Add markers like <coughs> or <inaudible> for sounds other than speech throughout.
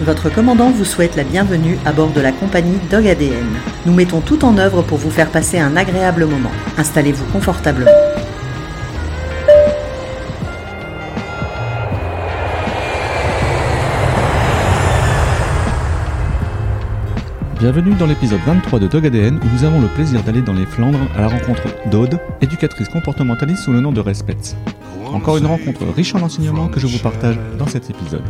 Votre commandant vous souhaite la bienvenue à bord de la compagnie Dog ADN. Nous mettons tout en œuvre pour vous faire passer un agréable moment. Installez-vous confortablement. Bienvenue dans l'épisode 23 de Dog ADN où nous avons le plaisir d'aller dans les Flandres à la rencontre d'Aude, éducatrice comportementaliste sous le nom de Respets. Encore une rencontre riche en enseignements que je vous partage dans cet épisode.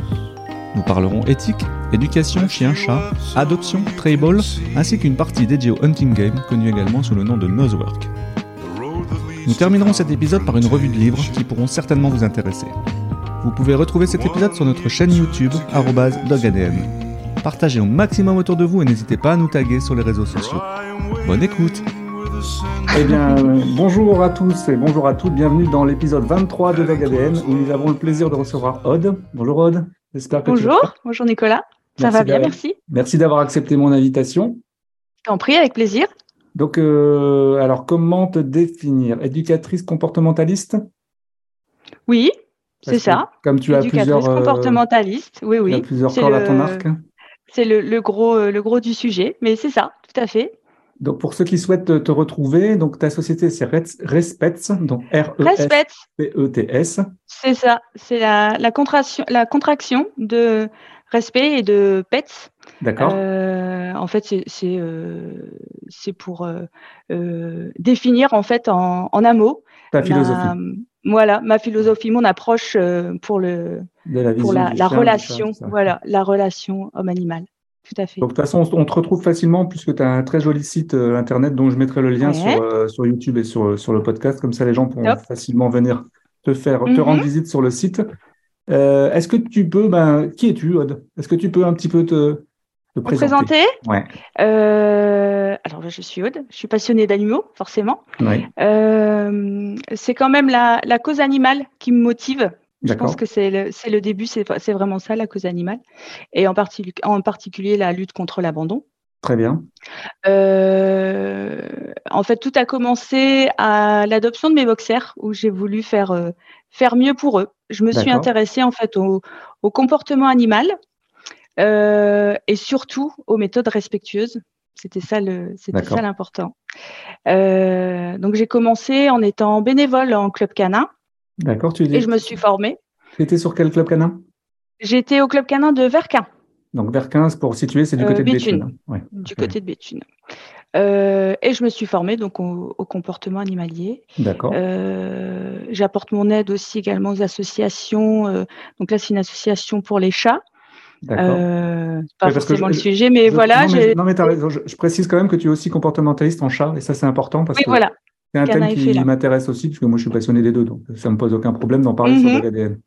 Nous parlerons éthique, éducation, chien-chat, adoption, trayball, ainsi qu'une partie dédiée au hunting game connue également sous le nom de Nosework. Nous terminerons cet épisode par une revue de livres qui pourront certainement vous intéresser. Vous pouvez retrouver cet épisode sur notre chaîne YouTube, dogadn. Partagez au maximum autour de vous et n'hésitez pas à nous taguer sur les réseaux sociaux. Bonne écoute Eh bien, euh, bonjour à tous et bonjour à toutes. Bienvenue dans l'épisode 23 de DogADN où nous avons le plaisir de recevoir Aude. Bonjour Aude. J'espère que bonjour, bonjour Nicolas. Ça va bien, merci. Merci d'avoir accepté mon invitation. Je t'en prie, avec plaisir. Donc, euh, alors, comment te définir? Éducatrice comportementaliste? Oui, c'est ça. Comme tu as plusieurs euh, comportementaliste, oui, oui. Tu as plusieurs cordes à ton arc. C'est le, gros, euh, le gros du sujet, mais c'est ça, tout à fait. Donc, pour ceux qui souhaitent te retrouver, donc ta société, c'est Respets, donc R-E-S-P-E-T-S. C'est ça, c'est la, la, contraction, la contraction de respect et de PETS. D'accord. Euh, en fait, c'est euh, pour définir en fait en, en un mot. Ta philosophie. voilà, ma philosophie, mon approche pour le la pour la, relation, voilà, la relation homme-animal. Tout à fait. Donc, de toute façon, on, te retrouve facilement puisque tu as un très joli site euh, internet dont je mettrai le lien sur, euh, sur YouTube et sur, sur le podcast. Comme ça, les gens pourront facilement venir te faire, te rendre mhm. visite sur le site. Euh, est-ce que tu peux, ben, qui es-tu, Aude? Est-ce que tu peux un petit peu te, te présenter, ouais. Alors, je suis Aude, je suis passionnée d'animaux, forcément. c'est quand même la, la, cause animale qui me motive je pense que c'est le, le, début, c'est vraiment ça, la cause animale, et en, en particulier la lutte contre l'abandon. Très bien. Euh, en fait, tout a commencé à l'adoption de mes boxers, où j'ai voulu faire, euh, faire mieux pour eux. Je me suis intéressée en fait au, au comportement animal euh, et surtout aux méthodes respectueuses. C'était ça le, c'était ça l'important. donc j'ai commencé en étant bénévole en club canin. D'accord, tu dis. Et je me suis formée. Tu étais sur quel club canin? J'étais au club canin de Verquin. Donc Verquin, pour situer, c'est du côté de Béthune. Du côté de Béthune. Euh, et je me suis formée donc au, comportement animalier. D'accord. Euh, j'apporte mon aide aussi également aux associations. Euh, donc là, c'est une association pour les chats. D'accord. pas forcément le sujet, mais voilà. Non, mais, je, précise quand même que tu es aussi comportementaliste en chat, et ça c'est important parce oui, que voilà. C'est un thème qui m'intéresse aussi, puisque moi je suis passionné des deux, donc ça me pose aucun problème d'en parler sur le mhm.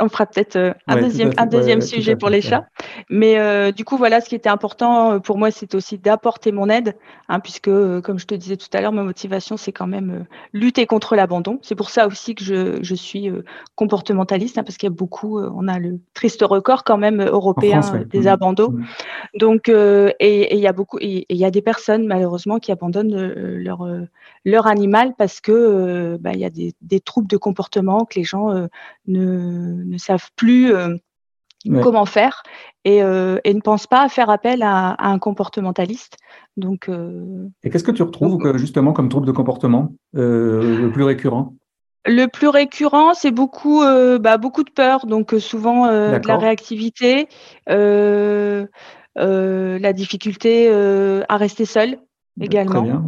On fera peut-être euh, un deuxième, un deuxième sujet pour les chats. Mais euh, du coup, voilà, ce qui était important euh, pour moi, c'est aussi d'apporter mon aide, hein, puisque, comme je te disais tout à l'heure, ma motivation, c'est quand même lutter contre l'abandon. C'est pour ça aussi que je, je suis comportementaliste, hein, parce qu'il y a beaucoup, on a le triste record quand même européen des mmh. abandons. Mmh. Donc, et il y a beaucoup, et il y a des personnes malheureusement qui abandonnent leur leur animal parce que bah, il y a des, des, troubles de comportement que les gens ne ne savent plus euh, comment faire et, euh, et, ne pensent pas à faire appel à, un comportementaliste. Donc, euh, et qu'est-ce que tu retrouves justement comme trouble de comportement le plus récurrent? Le plus récurrent, c'est beaucoup, bah, beaucoup de peur, donc souvent de la réactivité, la difficulté à rester seul également.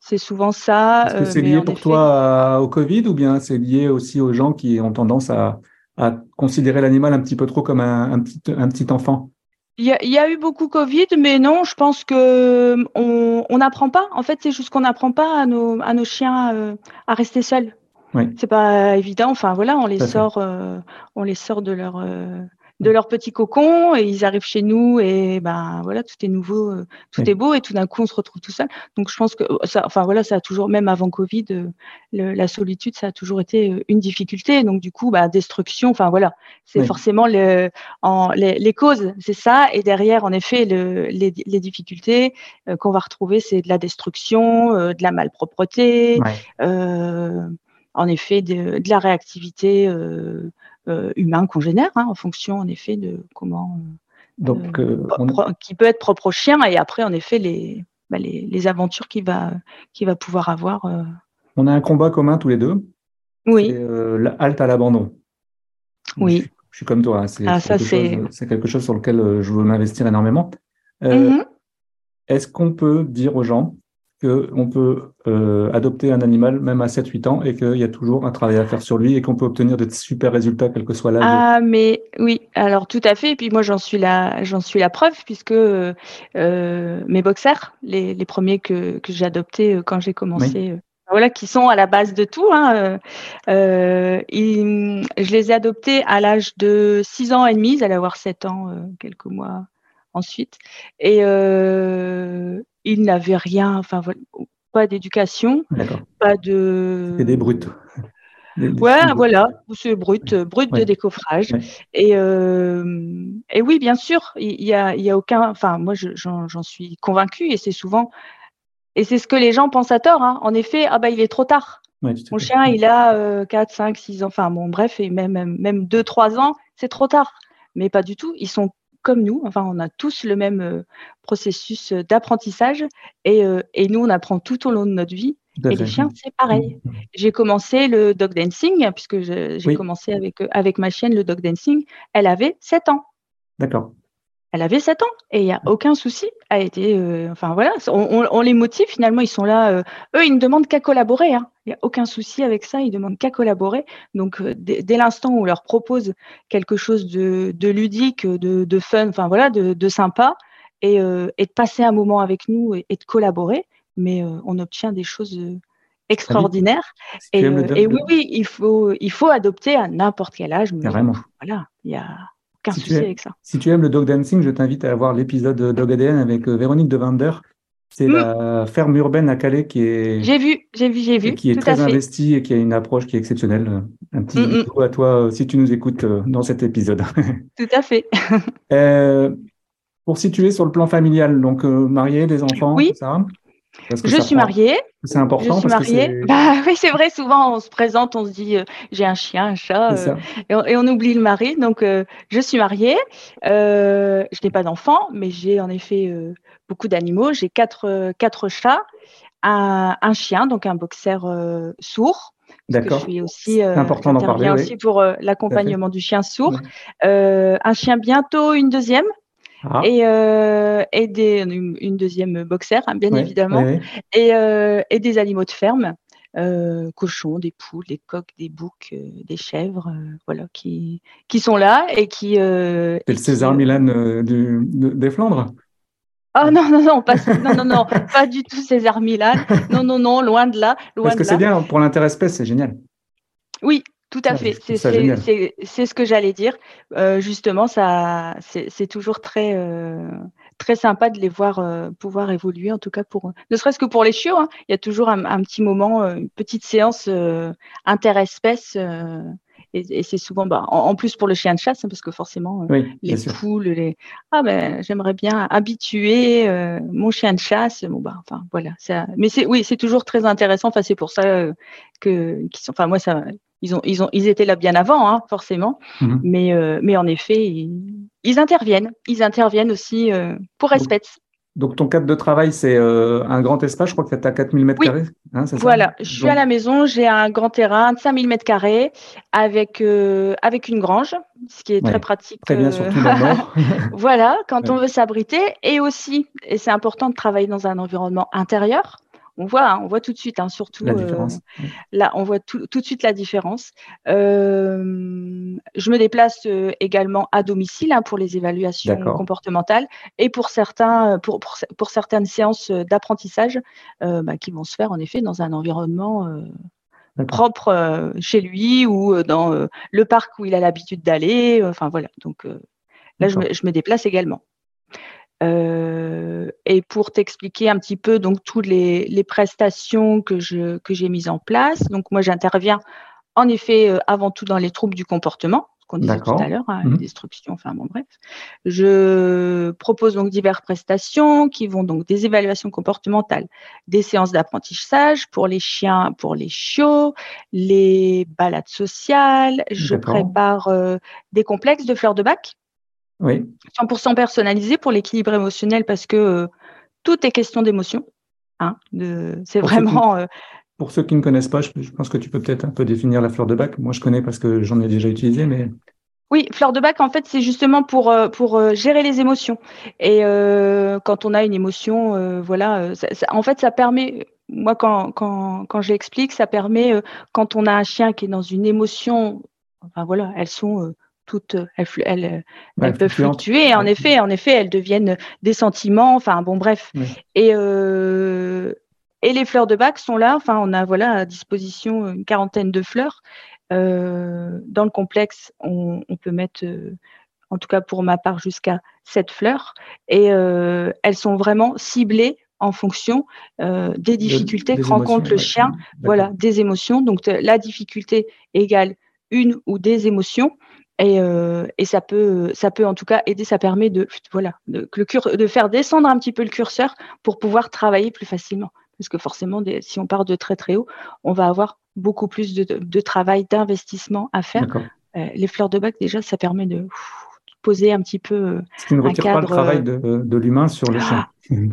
c'est souvent ça. Est-ce que c'est lié pour toi au Covid ou bien c'est lié aussi aux gens qui ont tendance à, considérer l'animal un petit peu trop comme un, petit, un petit enfant? Il y, a, eu beaucoup Covid, mais non, je pense que on n'apprend pas. En fait, c'est juste qu'on n'apprend pas à nos, à nos chiens euh, à rester seuls. Oui. C'est pas évident. Enfin voilà, on les sort, euh, on les sort de leur euh, de leur petit cocon et ils arrivent chez nous et ben voilà tout est nouveau euh, tout est beau et tout d'un coup on se retrouve tout seul. Donc je pense que euh, ça enfin voilà ça a toujours même avant Covid euh, la solitude ça a toujours été une difficulté. Donc du coup bah destruction enfin voilà. C'est forcément le, en, les, causes c'est ça. Et derrière en effet le, les, les, difficultés qu'on va retrouver c'est de la destruction de la malpropreté en effet de, de la réactivité humain congénère, hein, en fonction en effet de comment. Donc, qui peut être propre au chien et après en effet les, bah, les, aventures qu'il va, va pouvoir avoir. On a un combat commun tous les deux. Oui. C'est halte à l'abandon. Oui. Je, suis comme toi. Hein. Ah, c'est quelque, chose sur lequel je veux m'investir énormément. Mm-hmm. Est-ce qu'on peut dire aux gens qu'on peut euh, adopter un animal même à 7-8 ans et qu'il y a toujours un travail à faire sur lui et qu'on peut obtenir de super résultats quel que soit l'âge. Ah mais oui, alors tout à fait. Et puis moi j'en suis la j'en suis la preuve puisque euh, mes boxers, les, les premiers que, que j'ai adoptés euh, quand j'ai commencé. voilà, qui sont à la base de tout. Hein, je les ai adoptés à l'âge de 6 ans et demi, ils allaient avoir 7 ans quelques mois ensuite. Et euh, il n'avait rien, enfin pas d'éducation, pas de. C'était des brutes. ouais, voilà, c'est brut, brut de décoffrage. Et, euh, et oui, bien sûr, il y, a, y a aucun. Enfin, moi, j'en suis convaincue et c'est souvent. Et c'est ce que les gens pensent à tort. Hein. En effet, ah bah, il est trop tard. Mon chien, il a 4, 5, 6 ans, enfin bon, bref, et même, même 2, 3 ans, c'est trop tard. Mais pas du tout. Ils sont comme nous. Enfin, on a tous le même euh, processus euh, d'apprentissage euh, et, nous, on apprend tout au long de notre vie. et les chiens, c'est pareil. Mmh, mmh. J'ai commencé le dog dancing, puisque j'ai commencé avec, avec ma chienne le dog dancing. Elle avait 7 ans. D'accord elle avait 7 ans et il n'y a aucun souci. Été, euh, enfin voilà, on, les motive finalement, ils sont là. Euh, eux, ils ne demandent qu'à collaborer. Hein. Il n'y a aucun souci avec ça, ils demandent qu'à collaborer. Donc euh, dès, l'instant où on leur propose quelque chose de, ludique, de, fun, enfin voilà, de, sympa, et, de passer un moment avec nous et, de collaborer, mais on obtient des choses extraordinaires. et, oui, oui, il faut, il faut adopter à n'importe quel âge. Vraiment. Voilà, il y a si tu aimes le dog dancing, je t'invite à voir l'épisode Dog ADN avec euh, Véronique de Vander. C'est hmm. la ferme urbaine à Calais qui est. J'ai vu, j'ai vu, j'ai vu. Qui est très investie et qui a une approche qui est exceptionnelle. Un petit mm à toi euh, si tu nous écoutes euh, dans cet épisode. <laughs> Tout à fait. <laughs> pour situer sur le plan familial, donc marié, des enfants, oui. ça je suis mariée. C'est important. Je suis mariée. bah, oui, c'est vrai. Souvent, on se présente, on se dit, euh, j'ai un chien, un chat, euh, et, on, oublie le mari. Donc, euh, je suis mariée. je n'ai pas d'enfant, mais j'ai en effet beaucoup d'animaux. J'ai quatre, quatre chats, un, un, chien, donc un boxer sourd. D'accord. Je suis aussi, important d'en parler. aussi pour l'accompagnement du chien sourd. un chien bientôt, une deuxième. Ah. Et, euh, et des, une, deuxième boxer, hein, bien évidemment, Et, euh, et, des animaux de ferme, euh, cochons, des poules, des coqs, des boucs, euh, des chèvres, voilà, qui, qui sont là et qui. c'est le César Milan du, des Flandres? Oh non, non, non, pas, non, non, non, pas du tout César Milan. Non, non, non, loin de là. Loin Parce que c'est bien, pour l'intérêt-espèce, c'est génial. Oui, tout à fait, c'est ce que j'allais dire. Euh, justement, ça, c'est toujours très, euh, très sympa de les voir euh, pouvoir évoluer, en tout cas pour, ne serait-ce que pour les chiots. Hein. Il y a toujours un, petit moment, une petite séance interespèce. et, c'est souvent, bah, en, plus pour le chien de chasse, hein, parce que forcément, les poules, les ah ben j'aimerais bien habituer mon chien de chasse. Bon bah, enfin voilà, ça. Mais c'est oui, c'est toujours très intéressant. Enfin c'est pour ça que, qui sont, enfin moi ça, ils, ont, ils, ont, ils étaient là bien avant, hein, forcément. Mhm. Mais, euh, mais en effet, ils, interviennent. Ils interviennent aussi euh, pour respect. Donc, ton cadre de travail, c'est euh, un grand espace. Je crois que tu as 4000 mètres carrés. Hein, voilà, je suis à la maison. J'ai un grand terrain de 5000 mètres carrés avec, avec une grange, ce qui est très pratique. Très bien, surtout dans le nord. <laughs> <laughs> voilà, quand on veut s'abriter. Et aussi, et c'est important de travailler dans un environnement intérieur on voit, hein, on voit tout de suite, hein, surtout euh, là, on voit tout, de suite la différence. Euh, je me déplace euh, également à domicile hein, pour les évaluations comportementales et pour certains, pour, pour, certaines séances d'apprentissage bah, qui vont se faire en effet dans un environnement propre chez lui ou dans le parc où il a l'habitude d'aller. Enfin voilà, donc là je me, déplace également. Euh, et pour t'expliquer un petit peu donc toutes les, les prestations que je que j'ai mises en place. Donc moi j'interviens en effet euh, avant tout dans les troubles du comportement, qu'on disait tout à l'heure, hein, mmh. destruction, enfin bon bref. Je propose donc diverses prestations qui vont donc des évaluations comportementales, des séances d'apprentissage pour les chiens, pour les chiots, les balades sociales. Je prépare euh, des complexes de fleurs de bac. Oui. 100% personnalisés pour l'équilibre émotionnel parce que euh, tout est question d'émotion. Hein, c'est vraiment. Euh, pour ceux qui ne connaissent pas, je, pense que tu peux peut-être un peu définir la fleur de bac. Moi, je connais parce que j'en ai déjà utilisé, mais. Oui, fleur de bac, en fait, c'est justement pour, euh, pour gérer les émotions. Et euh, quand on a une émotion, voilà, en fait, ça permet, moi, quand, quand, quand j'explique, ça permet, quand on a un chien qui est dans une émotion, enfin voilà, elles sont toutes, elles, elles, elles peuvent fluctuer. En effet, en effet, elles deviennent des sentiments. Enfin, bon, bref. Et et les fleurs de bac sont là. Enfin, on a voilà à disposition une quarantaine de fleurs. Euh, dans le complexe, on, peut mettre, euh, en tout cas pour ma part, jusqu'à sept fleurs. Et euh, elles sont vraiment ciblées en fonction des difficultés que rencontre le chien, voilà, des émotions. Donc la difficulté égale une ou des émotions. Et, et, ça peut, ça peut en tout cas aider. Ça permet de, voilà, de, de faire descendre un petit peu le curseur pour pouvoir travailler plus facilement parce que forcément, si on part de très très haut, on va avoir beaucoup plus de, travail, d'investissement à faire. Euh, les fleurs de bac, déjà, ça permet de poser un petit peu. Euh, Ce qui ne retire pas le travail euh, de, l'humain sur le chien.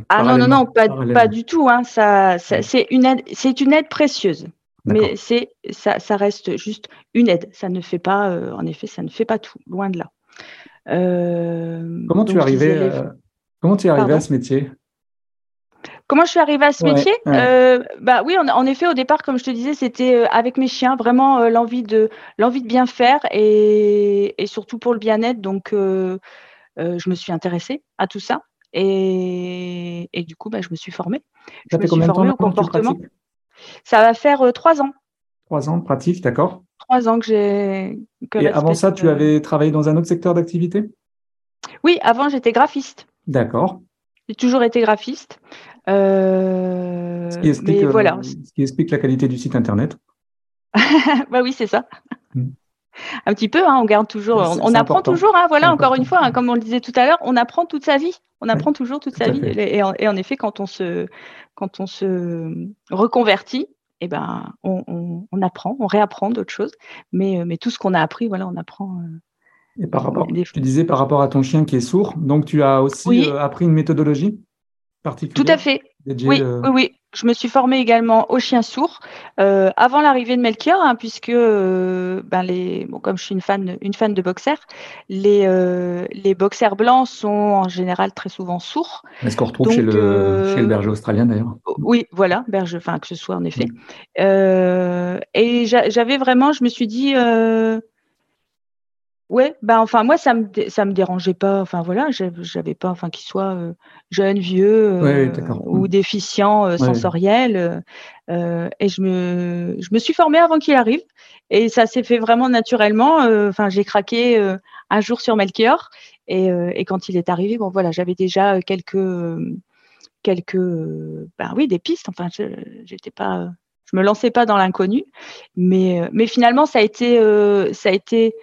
Ah non, non, non, pas, pas du tout. Hein. Ça, c'est une aide, c'est une aide précieuse. Mais c'est ça, ça reste juste une aide. Ça ne fait pas, en effet, ça ne fait pas tout, loin de là. comment, tu arrivais, comment tu es arrivé à ce métier? Comment je suis arrivée à ce métier? euh, Bah oui, en, effet, au départ, comme je te disais, c'était euh, avec mes chiens, vraiment euh, l'envie de l'envie de bien faire et, surtout pour le bien-être. Donc, je me suis intéressée à tout ça et, du coup, bah, je me suis formée. Ça je me suis formée au comportement. Ça va faire trois ans. Trois ans de pratique, d'accord. Trois ans que j'ai. Et avant ça, tu avais travaillé dans un autre secteur d'activité? Oui, avant, j'étais graphiste. D'accord. J'ai toujours été graphiste. Euh, ce, qui explique, voilà. ce qui explique la qualité du site internet. <laughs> bah oui, c'est ça. Hmm. Un petit peu, hein, on garde toujours, on, apprend toujours, hein, voilà, encore une fois, hein, comme on le disait tout à l'heure, on apprend toute sa vie. On apprend toujours toute sa vie. Et en, effet, quand on se, quand on se reconvertit, eh ben, on, apprend, on réapprend d'autres choses. Mais, mais tout ce qu'on a appris, voilà, on apprend. Euh, et par rapport, tu disais par rapport à ton chien qui est sourd, donc tu as aussi euh, appris une méthodologie tout à fait. Oui, euh, oui, oui, Je me suis formée également au chien sourd euh, avant l'arrivée de Melchior, hein, puisque euh, ben les, bon, comme je suis une fan, une fan de boxers, les, les boxers blancs sont en général très souvent sourds. Est-ce qu'on retrouve chez, le, chez le berger australien d'ailleurs? Oui, voilà, berger, enfin que ce soit en effet. Et j'avais vraiment, je me suis dit Ouais, bah enfin moi ça me ça me dérangeait pas. Enfin voilà, j'avais pas enfin qu'il soit euh, jeune, vieux euh, ou mmh. déficient euh, sensoriel. et je me je me suis formée avant qu'il arrive et ça s'est fait vraiment naturellement. Enfin j'ai craqué un jour sur Melchior et, et quand il est arrivé, bon voilà, j'avais déjà quelques quelques ben oui des pistes. Enfin j'étais pas je me lançais pas dans l'inconnu, mais mais finalement ça a été ça a été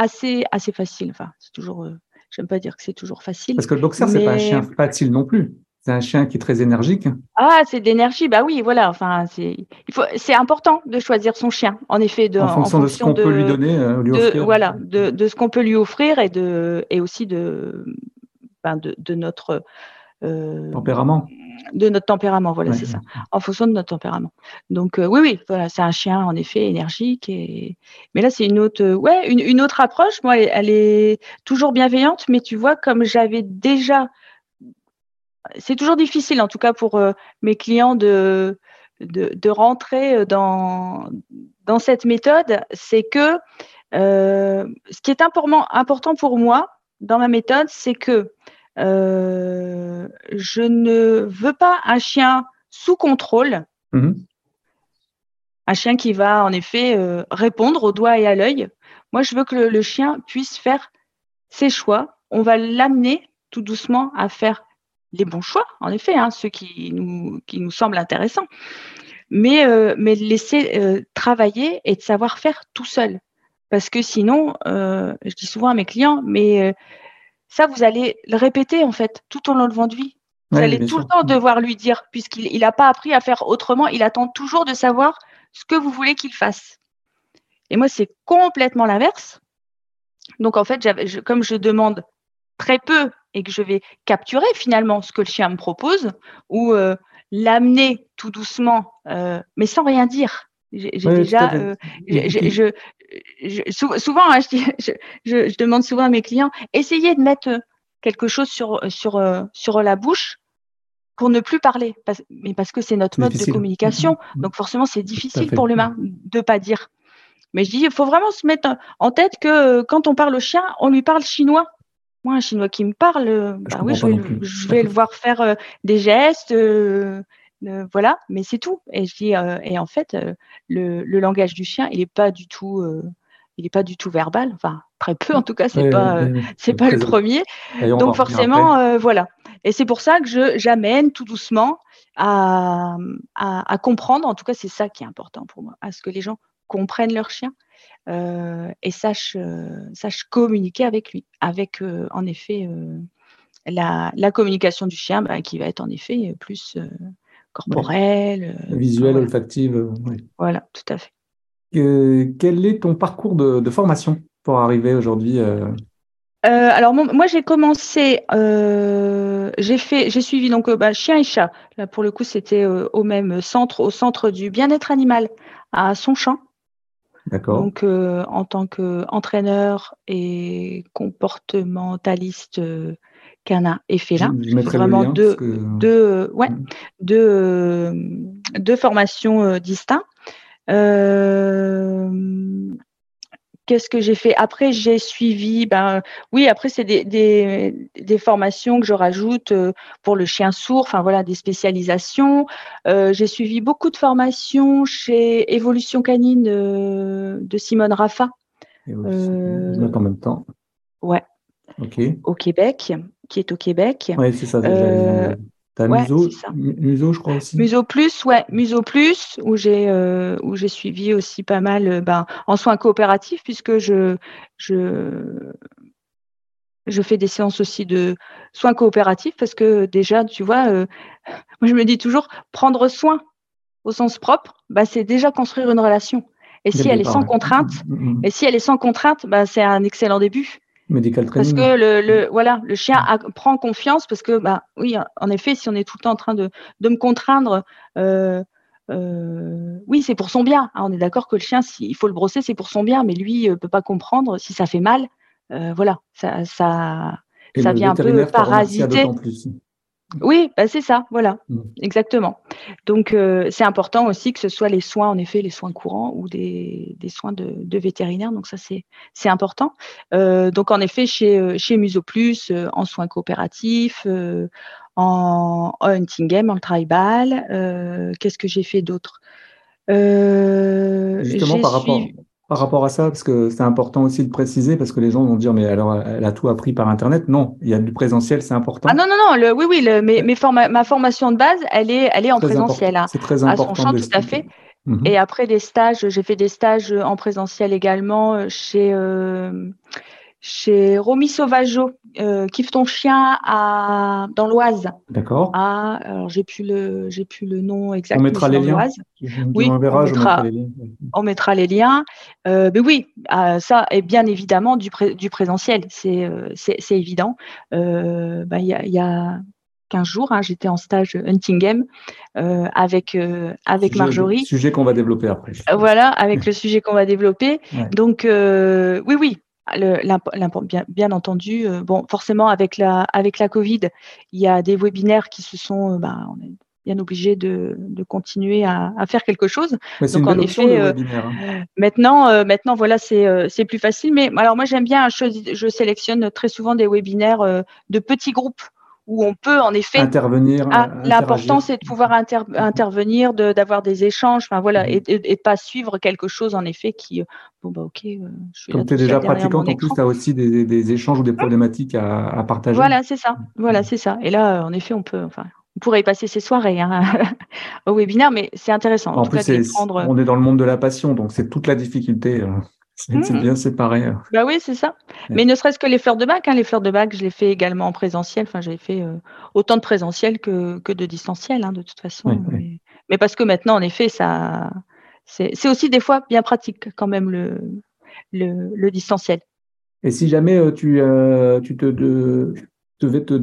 assez, assez facile. Enfin, c'est toujours, euh, j'aime pas dire que c'est toujours facile. Parce que le boxer, c'est pas un chien facile non plus. C'est un chien qui est très énergique. Ah, c'est d'énergie, bah oui, voilà. Enfin, c'est, il faut, c'est important de choisir son chien. En effet, de, en fonction, de ce qu'on peut lui donner, euh, lui offrir. Voilà, de, de ce qu'on peut lui offrir et de, et aussi de, ben de, de notre euh, tempérament. De notre tempérament, voilà, c'est ça. En fonction de notre tempérament. Donc euh, oui, oui, voilà, c'est un chien en effet énergique. Et... Mais là, c'est une autre, euh, ouais, une, une, autre approche. Moi, elle, est toujours bienveillante, mais tu vois, comme j'avais déjà, c'est toujours difficile, en tout cas pour mes clients, de, de, de, rentrer dans dans cette méthode. C'est que ce qui est important, important pour moi dans ma méthode, c'est que euh, je ne veux pas un chien sous contrôle. Mhm. Un chien qui va en effet euh, répondre au doigt et à l'œil. Moi, je veux que le, chien puisse faire ses choix. On va l'amener tout doucement à faire les bons choix, en effet, hein, ceux qui nous, qui nous semblent intéressants. Mais, euh, mais laisser travailler et de savoir faire tout seul. Parce que sinon, je dis souvent à mes clients, mais ça, vous allez le répéter en fait tout au long de votre vie. Vous allez tout le temps devoir lui dire, puisqu'il n'a pas appris à faire autrement, il attend toujours de savoir ce que vous voulez qu'il fasse. Et moi, c'est complètement l'inverse. Donc, en fait, comme je demande très peu et que je vais capturer finalement ce que le chien me propose ou euh, l'amener tout doucement, euh, mais sans rien dire. J'ai déjà, euh, je, souvent, hein, <laughs> je, je, demande souvent à mes clients, essayez de mettre quelque chose sur, sur, sur la bouche pour ne plus parler, mais parce que c'est notre mode de communication. Mm, mm, mm. Donc forcément, c'est difficile pour l'humain de ne pas dire. Mais je dis, il faut vraiment se mettre en tête que euh, quand on parle au chien, on lui parle chinois. Moi, un chinois qui me parle, euh, bah oui, je vais, le, voir faire euh, des gestes, voilà, mais c'est tout. Et je dis, et en fait, le, langage du chien, il n'est pas du tout, il est pas du tout verbal. Enfin, très peu en tout cas, c'est pas, c'est pas le premier. Donc forcément, voilà. Et c'est pour ça que je j'amène tout doucement à, à, comprendre. En tout cas, c'est ça qui est important pour moi, à ce que les gens comprennent leur chien euh, et sachent, euh, communiquer avec lui, avec euh, en effet la, la, communication du chien bah, qui va être en effet plus corporelle. Visuelle, olfactive. Voilà, tout à fait. quel est ton parcours de, de formation pour arriver aujourd'hui euh, alors moi j'ai commencé, euh, j'ai fait, j'ai suivi donc euh, bah, chien et chat. Là pour le coup c'était au même centre, au centre du bien-être animal à Sonchamp. D'accord. Donc en tant qu'entraîneur et comportementaliste canin et félin. vraiment deux, deux, ouais, mm. deux, deux formations distinctes. Qu'est-ce que j'ai fait? Après, j'ai suivi, ben oui, après, c'est des, des, formations que je rajoute euh, pour le chien sourd, enfin voilà, des spécialisations. Euh, j'ai suivi beaucoup de formations chez Évolution Canine de, Simone Raffa. Euh, en même temps. Ouais. Au Québec, qui est au Québec. Oui, c'est ça. Déjà, Museau, Museau, je crois aussi. Museau Plus, ouais, Museau Plus, où j'ai euh, où j'ai suivi aussi pas mal euh, ben, en soins coopératifs, puisque je, je, je fais des séances aussi de soins coopératifs, parce que déjà, tu vois, euh, moi je me dis toujours, prendre soin au sens propre, bah, c'est déjà construire une relation. Et si elle est sans contrainte, mm, mm, mm. et si elle est sans contrainte, bah, c'est un excellent début. Parce que le, le, voilà, le chien prend confiance parce que, bah, oui, en effet, si on est tout le temps en train de, de me contraindre, euh, euh, oui, c'est pour son bien. Hein, on est d'accord que le chien, s'il faut le brosser, c'est pour son bien, mais lui ne euh, peut pas comprendre si ça fait mal. voilà, ça, ça, ça vient un peu parasiter. Oui, bah, c'est ça, voilà, mmh. exactement. Donc, euh, c'est important aussi que ce soit les soins, en effet, les soins courants ou des, soins de, de, vétérinaire. Donc, ça, c'est important. Euh, donc, en effet, chez, euh, chez Musoplus, en soins coopératifs, en, hunting game, en tribal. Qu'est-ce que j'ai fait d'autre? Justement, par rapport, par rapport à ça, parce que c'est important aussi de préciser, parce que les gens vont dire, mais alors, elle a tout appris par Internet. Non, il y a du présentiel, c'est important. Ah non, non, non, le, oui, oui, le, mais, ma formation de base, elle est, elle est en présentiel. Hein, c'est très important. À son champ, tout à fait. Mhm. Et après des stages, j'ai fait des stages en présentiel également chez, euh, chez Romy Sauvageau, euh, Kiffe ton chien à, dans l'Oise. D'accord. Ah, alors j'ai plus le j'ai plus le nom exact. On mettra les liens. Oui, on, mettra, les liens. on mettra les liens. Euh, mais oui, ah, ça est bien évidemment du, du présentiel, c'est euh, c'est évident. Euh, bah, il y, a, y a 15 jours, hein, j'étais en stage hunting game euh, avec avec sujet, Marjorie. Sujet qu'on va développer après. voilà, avec le sujet qu'on va développer. <laughs> Donc oui, oui, le, bien, bien, entendu, euh, bon, forcément, avec la, avec la Covid, il y a des webinaires qui se sont, euh, bah, on est bien obligé de, de continuer à, à, faire quelque chose. Donc, en effet, euh, hein. maintenant, maintenant, voilà, c'est plus facile. Mais alors, moi, j'aime bien, je, je, sélectionne très souvent des webinaires de petits groupes où on peut en effet intervenir. Ah, l'important c'est de pouvoir intervenir, d'avoir des échanges, enfin voilà, mm-hmm. et, et, de pas suivre quelque chose en effet qui, bon bah ok, euh, je suis Comme tu es déjà pratiquant, en plus tu as aussi des, des, échanges ou des problématiques à, à partager. Voilà, c'est ça, voilà, c'est ça. Et là, en effet, on peut, enfin, on pourrait y passer ses soirées hein, <laughs> au webinaire, mais c'est intéressant. En, plus, prendre... on est dans le monde de la passion, donc c'est toute la difficulté. C'est bien séparé. Bah oui, c'est ça. Mais ne serait-ce que les fleurs de bac, hein, les fleurs de bac, je les fais également en présentiel. Enfin, j'ai fait euh, autant de présentiel que, que de distanciel, hein, de toute façon. mais, parce que maintenant, en effet, ça, c'est aussi des fois bien pratique quand même le, le, le distanciel. Et si jamais euh, tu, euh, tu te, de, devais te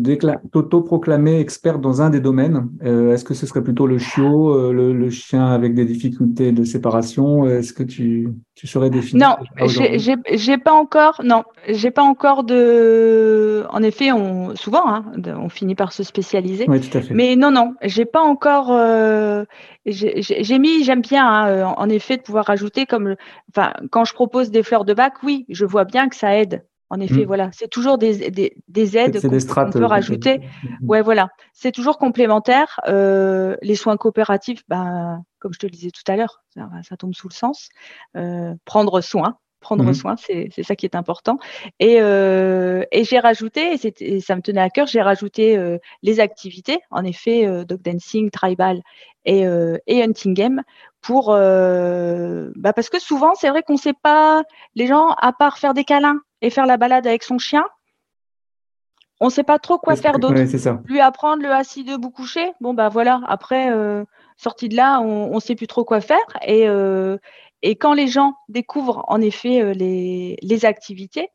t'auto-proclamer expert dans un des domaines, euh, est-ce que ce serait plutôt le chiot, euh, le, chien avec des difficultés de séparation? Est-ce que tu, tu saurais définir Non, j'ai pas encore. Non, j'ai pas encore de. En effet, on souvent, hein, on finit par se spécialiser. Oui, tout à fait. Mais non, non, j'ai pas encore. Euh, j'ai mis, j'aime bien, hein, en effet, de pouvoir rajouter comme, enfin, quand je propose des fleurs de bac, oui, je vois bien que ça aide en effet, mm. voilà, c'est toujours des, des, aides qu'on peut euh, rajouter. Mm. Ouais, voilà, c'est toujours complémentaire. Euh, les soins coopératifs, ben, comme je te le disais tout à l'heure, ça, tombe sous le sens. Euh, prendre soin, prendre mm-hmm. soin, c'est ça qui est important. Et, et j'ai rajouté, et, ça me tenait à cœur, j'ai rajouté les activités, en effet, dog dancing, tribal et, et hunting game, pour, bah parce que souvent, c'est vrai qu'on ne sait pas, les gens, à part faire des câlins, et faire la balade avec son chien, on ne sait pas trop quoi faire d'autre. Lui apprendre le assis debout couché, bon bah voilà, après, euh, sortie de là, on ne sait plus trop quoi faire. Et, euh, et quand les gens découvrent en effet euh, les, les activités,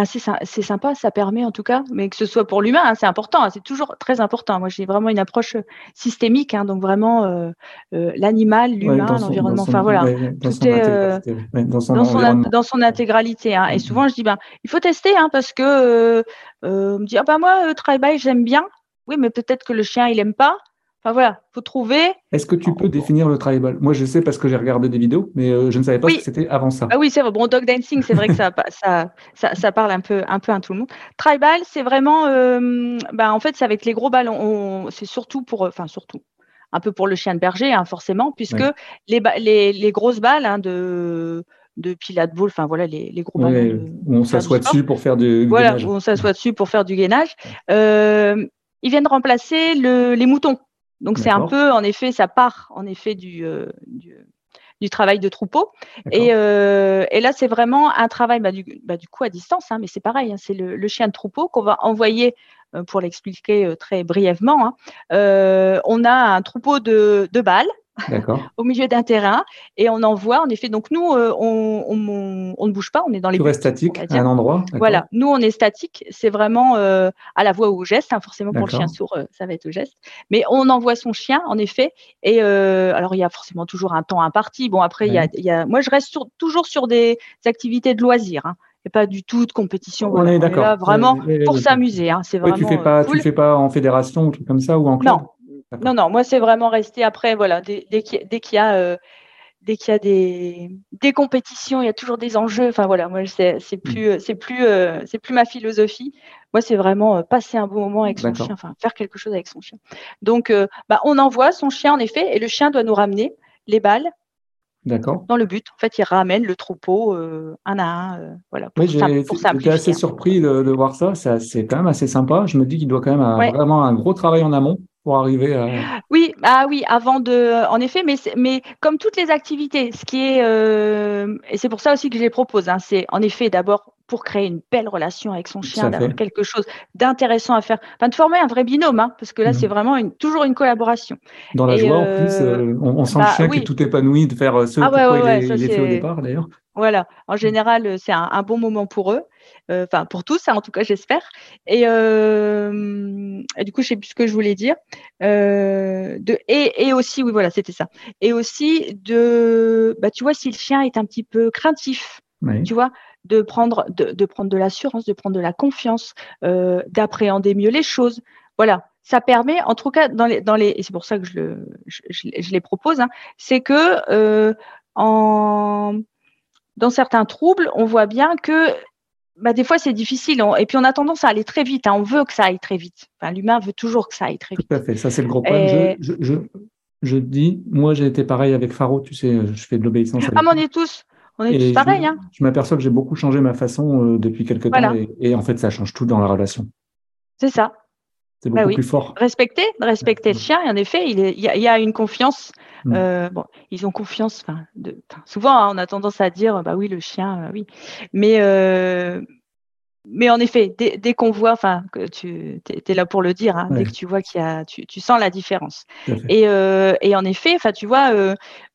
ah, c'est sympa, ça permet en tout cas, mais que ce soit pour l'humain, hein, c'est important, hein, c'est toujours très important. Moi, j'ai vraiment une approche euh, systémique, hein, donc vraiment euh, euh, l'animal, l'humain, l'environnement, enfin voilà, tout est dans, son, intégralité. Et mm-hmm. souvent, je dis, ben, il faut tester, parce que on me dit, ah ben moi, travail, j'aime bien. Oui, mais peut-être que le chien, il aime pas. Enfin voilà, faut trouver. Est-ce que tu peux définir le tribal? Moi, je sais parce que j'ai regardé des vidéos, mais euh, je ne savais pas que c'était avant ça. Ah oui, c'est vrai. Bon, dog dancing, c'est vrai que <laughs> ça, ça, ça, parle un peu, un peu à tout le monde. Tribal, c'est vraiment, euh, bah, en fait, c'est avec les gros ballons. C'est surtout pour, enfin surtout, un peu pour le chien de berger, hein, forcément, puisque les, les, les, grosses balles hein, de de pilates ball, enfin voilà les, les gros ballons. où on s'assoit dessus pour faire du voilà, gainage. Voilà, on s'assoit dessus pour faire du gainage. Euh, ils viennent remplacer le, les moutons. Donc c'est un peu, en effet, ça part en effet du, euh, du, travail de troupeau. Et, euh, et, là, c'est vraiment un travail bah, du, bah, du, coup à distance, hein, mais c'est pareil, hein, c'est le, le, chien de troupeau qu'on va envoyer, euh, pour l'expliquer très brièvement. Hein, on a un troupeau de, de balles <laughs> au milieu d'un terrain et on envoie en effet donc nous euh, on, on, on, ne bouge pas on est dans les tu statique à un endroit voilà nous on est statique c'est vraiment euh, à la voix ou au geste hein, forcément pour le chien sourd euh, ça va être au geste mais on envoie son chien en effet et alors il y a forcément toujours un temps imparti bon après il y, a, y, a, moi je reste toujours sur des activités de loisirs hein et pas du tout de compétition. On est d'accord. Vraiment pour s'amuser. Hein, c'est vraiment. tu fais pas, tu fais pas en fédération ou truc comme ça ou en club? Non, non, non, moi c'est vraiment resté après, voilà, dès, qu'il y a, euh, dès qu'il y a des, des, compétitions, il y a toujours des enjeux. Enfin voilà, moi c'est plus, mm. c'est plus, euh, c'est plus ma philosophie. Moi c'est vraiment euh, passer un bon moment avec son chien, enfin faire quelque chose avec son chien. Donc, bah, on envoie son chien en effet, et le chien doit nous ramener les balles. D'accord. Dans le but, en fait, il ramène le troupeau un à un, voilà. Pour oui, j'étais assez surpris de, voir ça. C'est quand même assez sympa. Je me dis qu'il doit quand même avoir vraiment un gros travail en amont arriver à... Oui, ah oui, avant de, en effet, mais, mais comme toutes les activités, ce qui est, euh, et c'est pour ça aussi que je les propose, hein, c'est en effet d'abord pour créer une belle relation avec son chien, d'avoir quelque chose d'intéressant à faire, enfin de former un vrai binôme, hein, parce que là mmh. c'est vraiment une, toujours une collaboration. Dans la joie en plus, euh, euh, on, sent le bah chien qui est tout épanoui de faire ce ah, ouais, il, est, fait au départ d'ailleurs. Voilà, en général c'est un, un, bon moment pour eux. Euh, enfin pour tous, hein, en tout cas j'espère. Et, euh, du coup, je sais plus ce que je voulais dire. Euh, de, et, aussi, oui, voilà, c'était ça. Et aussi de, bah, tu vois, si le chien est un petit peu craintif, tu vois, de prendre de, prendre de l'assurance, de prendre de la confiance, d'appréhender mieux les choses. Voilà, ça permet, en tout cas, dans les, dans les et c'est pour ça que je, le, je, les propose, hein, c'est que en, dans certains troubles, on voit bien que bah, des fois, c'est difficile. et puis, on a tendance à aller très vite. Hein. On veut que ça aille très vite. Enfin, L'humain veut toujours que ça aille très vite. Tout à fait. Ça, c'est le gros problème. Je, je, je, dis, moi, j'ai été pareil avec Faro. Tu sais, je fais de l'obéissance. Ah, mais on est tous. On est tous pareils. Hein. Je, m'aperçois que j'ai beaucoup changé ma façon euh, depuis quelques temps. Et, en fait, ça change tout dans la relation. C'est ça. C'est beaucoup plus fort. Respecter, respecter le chien. Et en effet, il, y a, une confiance. Mm. Euh, bon, ils ont confiance. De, souvent, hein, on a tendance à dire, bah oui, le chien, euh, oui. Mais, mais en effet, dès, qu'on voit, enfin, que tu es, là pour le dire, hein, dès que tu vois qu'il y a, tu, tu, sens la différence. Et, et, en effet, enfin, tu vois,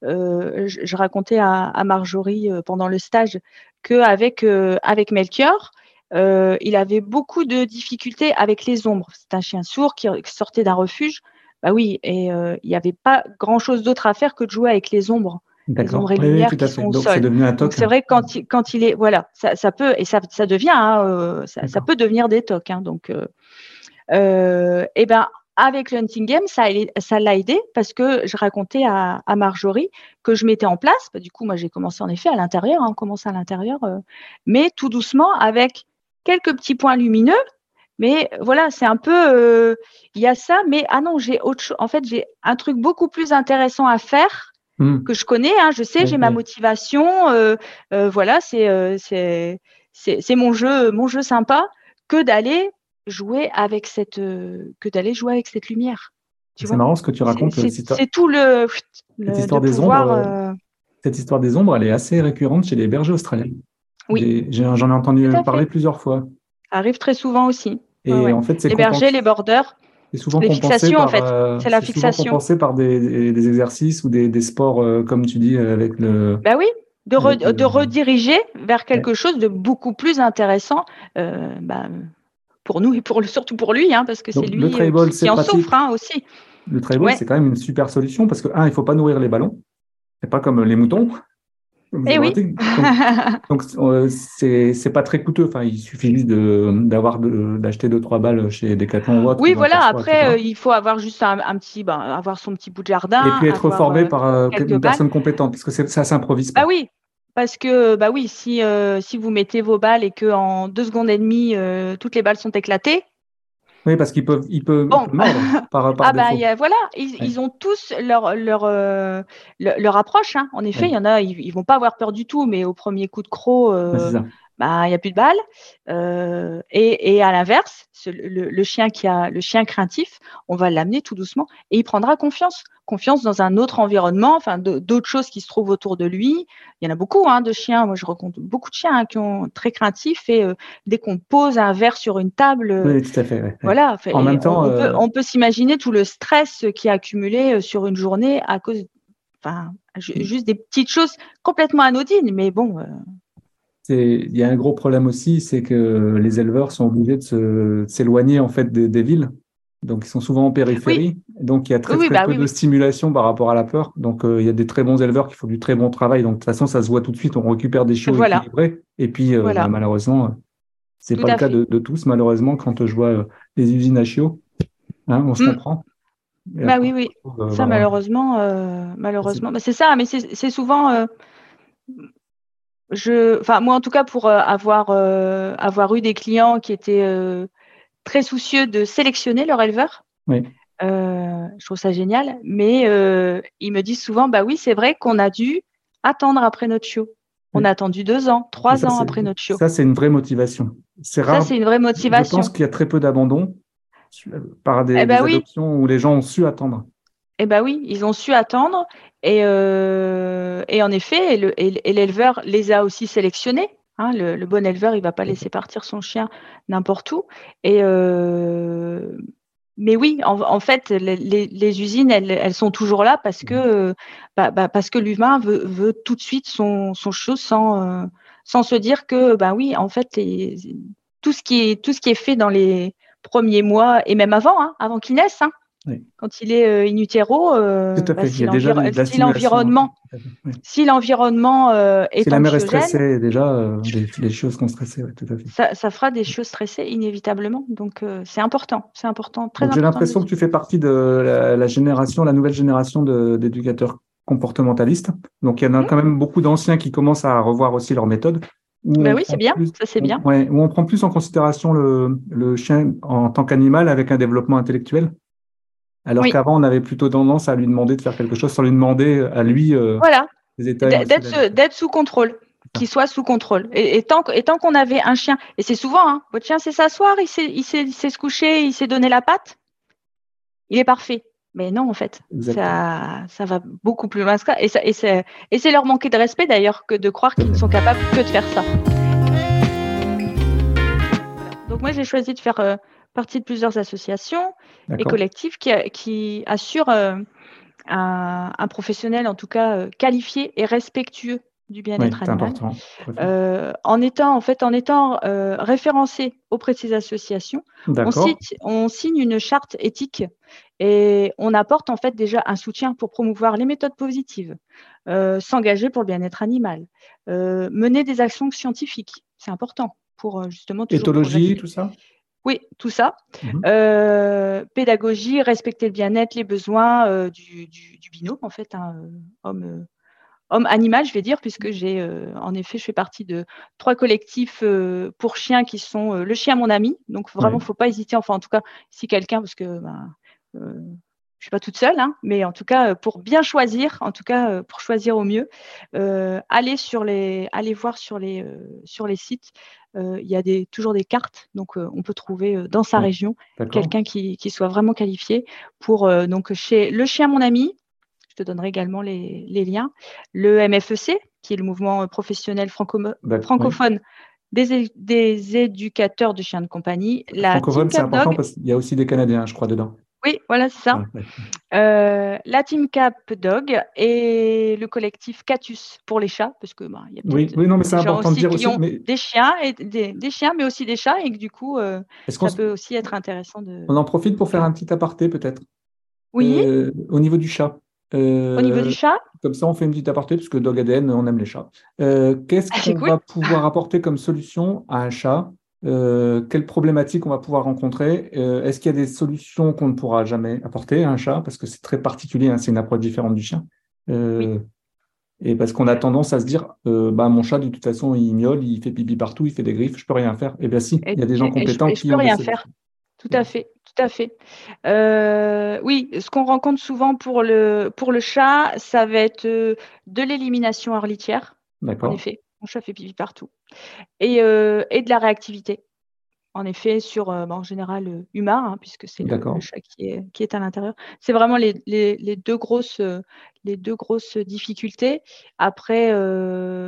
je, je, racontais à, à Marjorie pendant le stage qu'avec avec Melchior, euh, il avait beaucoup de difficultés avec les ombres. C'est un chien sourd qui sortait d'un refuge. Bah oui, et euh, il n'y avait pas grand-chose d'autre à faire que de jouer avec les ombres. Les ombres et lumières qui sont au sol. C'est vrai quand il, quand il est, voilà, ça, peut et ça, ça devient, hein, euh, ça, peut devenir des tocs. Hein, donc, et ben avec le hunting game, ça, ça l'a aidé parce que je racontais à, Marjorie que je mettais en place. Bah, du coup, moi, j'ai commencé en effet à l'intérieur, hein, on commence à l'intérieur, mais tout doucement avec quelques petits points lumineux, mais voilà, c'est un peu, euh, il y a ça, mais ah non, j'ai autre chose. En fait, j'ai un truc beaucoup plus intéressant à faire hmm. que je connais. Hein, je sais, j'ai ma motivation. Euh, euh, voilà, c'est c'est c'est mon jeu, mon jeu sympa que d'aller jouer avec cette que d'aller jouer avec cette lumière. C'est marrant ce que tu racontes. C'est tout le, cette histoire des ombres. Cette histoire des ombres, elle est assez récurrente chez les bergers australiens. Oui. J'en ai, entendu parler plusieurs fois. Ça arrive très souvent aussi. Et en fait, les bergers, les bordeurs. C'est souvent les fixations, par, en fait. Euh, c'est la fixation. compensé par des, des, exercices ou des, des sports, euh, comme tu dis, avec le. Bah oui, de, de rediriger vers quelque chose de beaucoup plus intéressant euh, bah, pour nous et pour surtout pour lui, hein, parce que c'est lui qui, en souffre hein, aussi. Le trail c'est quand même une super solution parce que, un, il ne faut pas nourrir les ballons. C'est pas comme les moutons. Eh oui. <laughs> Donc, euh, c'est pas très coûteux. Enfin, il suffit juste d'avoir d'acheter deux trois balles chez Decathlon ou autre. Oui, voilà. Après, euh, il faut avoir juste un, petit, ben, avoir son petit bout de jardin. Et puis être formé euh, par une personne compétente, parce que ça s'improvise pas. Ah oui. Parce que bah oui, si si vous mettez vos balles et que en deux secondes et demie toutes les balles sont éclatées, oui, parce qu'ils peuvent, ils peuvent, mordre <laughs> par, par Ah bah voilà, ils, ont tous leur leur euh, leur, approche. Hein. En effet, il y en a, ils, ils, vont pas avoir peur du tout, mais au premier coup de croc, euh, bah il y a plus de balles. Euh, et, et, à l'inverse, le, le, chien qui a le chien craintif, on va l'amener tout doucement et il prendra confiance, confiance dans un autre environnement, enfin d'autres choses qui se trouvent autour de lui. Il y en a beaucoup hein, de chiens. Moi, je rencontre beaucoup de chiens hein, qui sont très craintifs et euh, dès qu'on pose un verre sur une table, oui, tout à fait. Voilà. En même temps, on, peut, euh, on peut s'imaginer tout le stress qui est accumulé euh, sur une journée à cause, enfin, mm. juste des petites choses complètement anodines, mais bon il y a un gros problème aussi, c'est que les éleveurs sont obligés de s'éloigner en fait des, villes. Donc, ils sont souvent en périphérie. Donc, il y a très, très bah peu de stimulation par rapport à la peur. Donc, euh, il y a des très bons éleveurs qui font du très bon travail. Donc, de toute façon, ça se voit tout de suite. On récupère des chiots équilibrés. Et puis, euh, bah, malheureusement, c'est pas le cas de, tous, malheureusement, quand je vois euh, les usines à chiots. Hein, on se mm. comprend. bah oui, oui. ça, malheureusement, malheureusement, bah, c'est ça. Mais c'est souvent je, enfin moi en tout cas pour euh, avoir euh, avoir eu des clients qui étaient euh, très soucieux de sélectionner leur éleveur. Oui. je trouve ça génial, mais ils me disent souvent, bah oui, c'est vrai qu'on a dû attendre après notre chiot. On a attendu deux ans, trois ans après notre chiot. Ça, c'est une vraie motivation. C'est rare. Ça, c'est une vraie motivation. Je pense qu'il y a très peu d'abandon par des, eh ben adoptions où les gens ont su attendre. Eh bien oui, ils ont su attendre et, euh, et en effet, l'éleveur les a aussi sélectionnés. Hein, le, bon éleveur, il va pas laisser partir son chien n'importe où. Et euh, mais oui, en, fait, les, usines, elles, sont toujours là parce que bah, bah, que l'humain veut, tout de suite son, son sans euh, sans se dire que bah oui, en fait, tout ce qui est tout ce qui est fait dans les premiers mois et même avant, hein, avant qu'il naisse, hein, quand il est euh, in utero, euh, bah, si l'environnement si l'environnement euh, est Si la mère est stressée, déjà, euh, les, choses sont stressées, tout à fait. Ça, fera des choses stressées inévitablement. Donc, c'est important. C'est important, très J'ai l'impression que tu fais partie de la, génération, la nouvelle génération d'éducateurs comportementalistes. Donc, il y en a mmh. quand même beaucoup d'anciens qui commencent à revoir aussi leurs méthodes. Ben oui, c'est bien, ça c'est bien. où on prend plus en considération le, le chien en tant qu'animal avec un développement intellectuel. Alors qu'avant, on avait plutôt tendance à lui demander de faire quelque chose sans lui demander à lui euh, voilà. d'être sous contrôle. qui soit sous contrôle. Et, tant, qu'on avait un chien, et c'est souvent, hein, votre chien sait s'asseoir, il sait, il, sait, se coucher, il sait donner la patte, il est parfait. Mais non, en fait, ça, ça, va beaucoup plus loin que ça. Et, ça, et c'est leur manquer de respect d'ailleurs que de croire qu'ils ne sont capables que de faire ça. Donc moi, j'ai choisi de faire euh, partie de plusieurs associations et collectifs qui, qui assurent euh, un, professionnel, en tout cas euh, qualifié et respectueux du bien-être animal, euh, en étant en fait en étant référencé auprès de ces associations, on, signe une charte éthique et on apporte en fait déjà un soutien pour promouvoir les méthodes positives, s'engager pour le bien-être animal, mener des actions scientifiques, c'est important pour justement éthologie, tout ça? Oui, tout ça. Mhm. pédagogie, respecter le bien-être, les besoins du, binôme, en fait, hein, homme, homme animal, je vais dire, puisque j'ai euh, en effet, je fais partie de trois collectifs euh, pour chiens qui sont euh, le chien mon ami. Donc vraiment, il ne faut pas hésiter. Enfin, en tout cas, si quelqu'un, parce que ben, je suis pas toute seule, hein, mais en tout cas, pour bien choisir, en tout cas, pour choisir au mieux, allez sur les, allez voir sur les, sur les sites. il y a des, toujours des cartes, donc on peut trouver dans sa région quelqu'un qui, qui, soit vraiment qualifié pour donc chez le chien mon ami je te donnerai également les, liens. Le MFEC, qui est le mouvement professionnel francophone des, éducateurs de chiens de compagnie. La francophone, c'est important parce qu'il y a aussi des Canadiens, je crois, dedans. Oui, voilà, c'est ça. Euh, la Team Cap Dog et le collectif Catus pour les chats, parce que bah, y a oui, oui, non, mais c'est important de dire aussi. Des chiens et des, chiens, mais aussi des chats, et que du coup, euh, ça peut aussi être intéressant de. On en profite pour faire un petit aparté, peut-être. Oui. Euh, au niveau du chat. Au niveau du chat? Comme ça, on fait une petite aparté, puisque Dog ADN, on aime les chats. Qu'est-ce ah, qu'on va pouvoir apporter comme solution à un chat? Euh, Quelles problématiques on va pouvoir rencontrer? Euh, Est-ce qu'il y a des solutions qu'on ne pourra jamais apporter à un chat? Parce que c'est très particulier, hein, c'est une approche différente du chien. Et parce qu'on a tendance à se dire, bah, mon chat, de toute façon, il miaule, il fait pipi partout, il fait des griffes, je peux rien faire. Eh bien si, il y a des gens compétents qui je peux rien faire. Tout à fait, tout à fait. Euh, oui, ce qu'on rencontre souvent pour le, pour le chat, ça va être euh, de l'élimination hors litière. D'accord. En effet, mon chat fait pipi partout. Et, euh, et de la réactivité en effet, sur euh, bah, en général euh, humain, hein, puisque c'est le, chat qui est, qui est à l'intérieur. C'est vraiment les, les, deux grosses, les deux grosses difficultés. Après,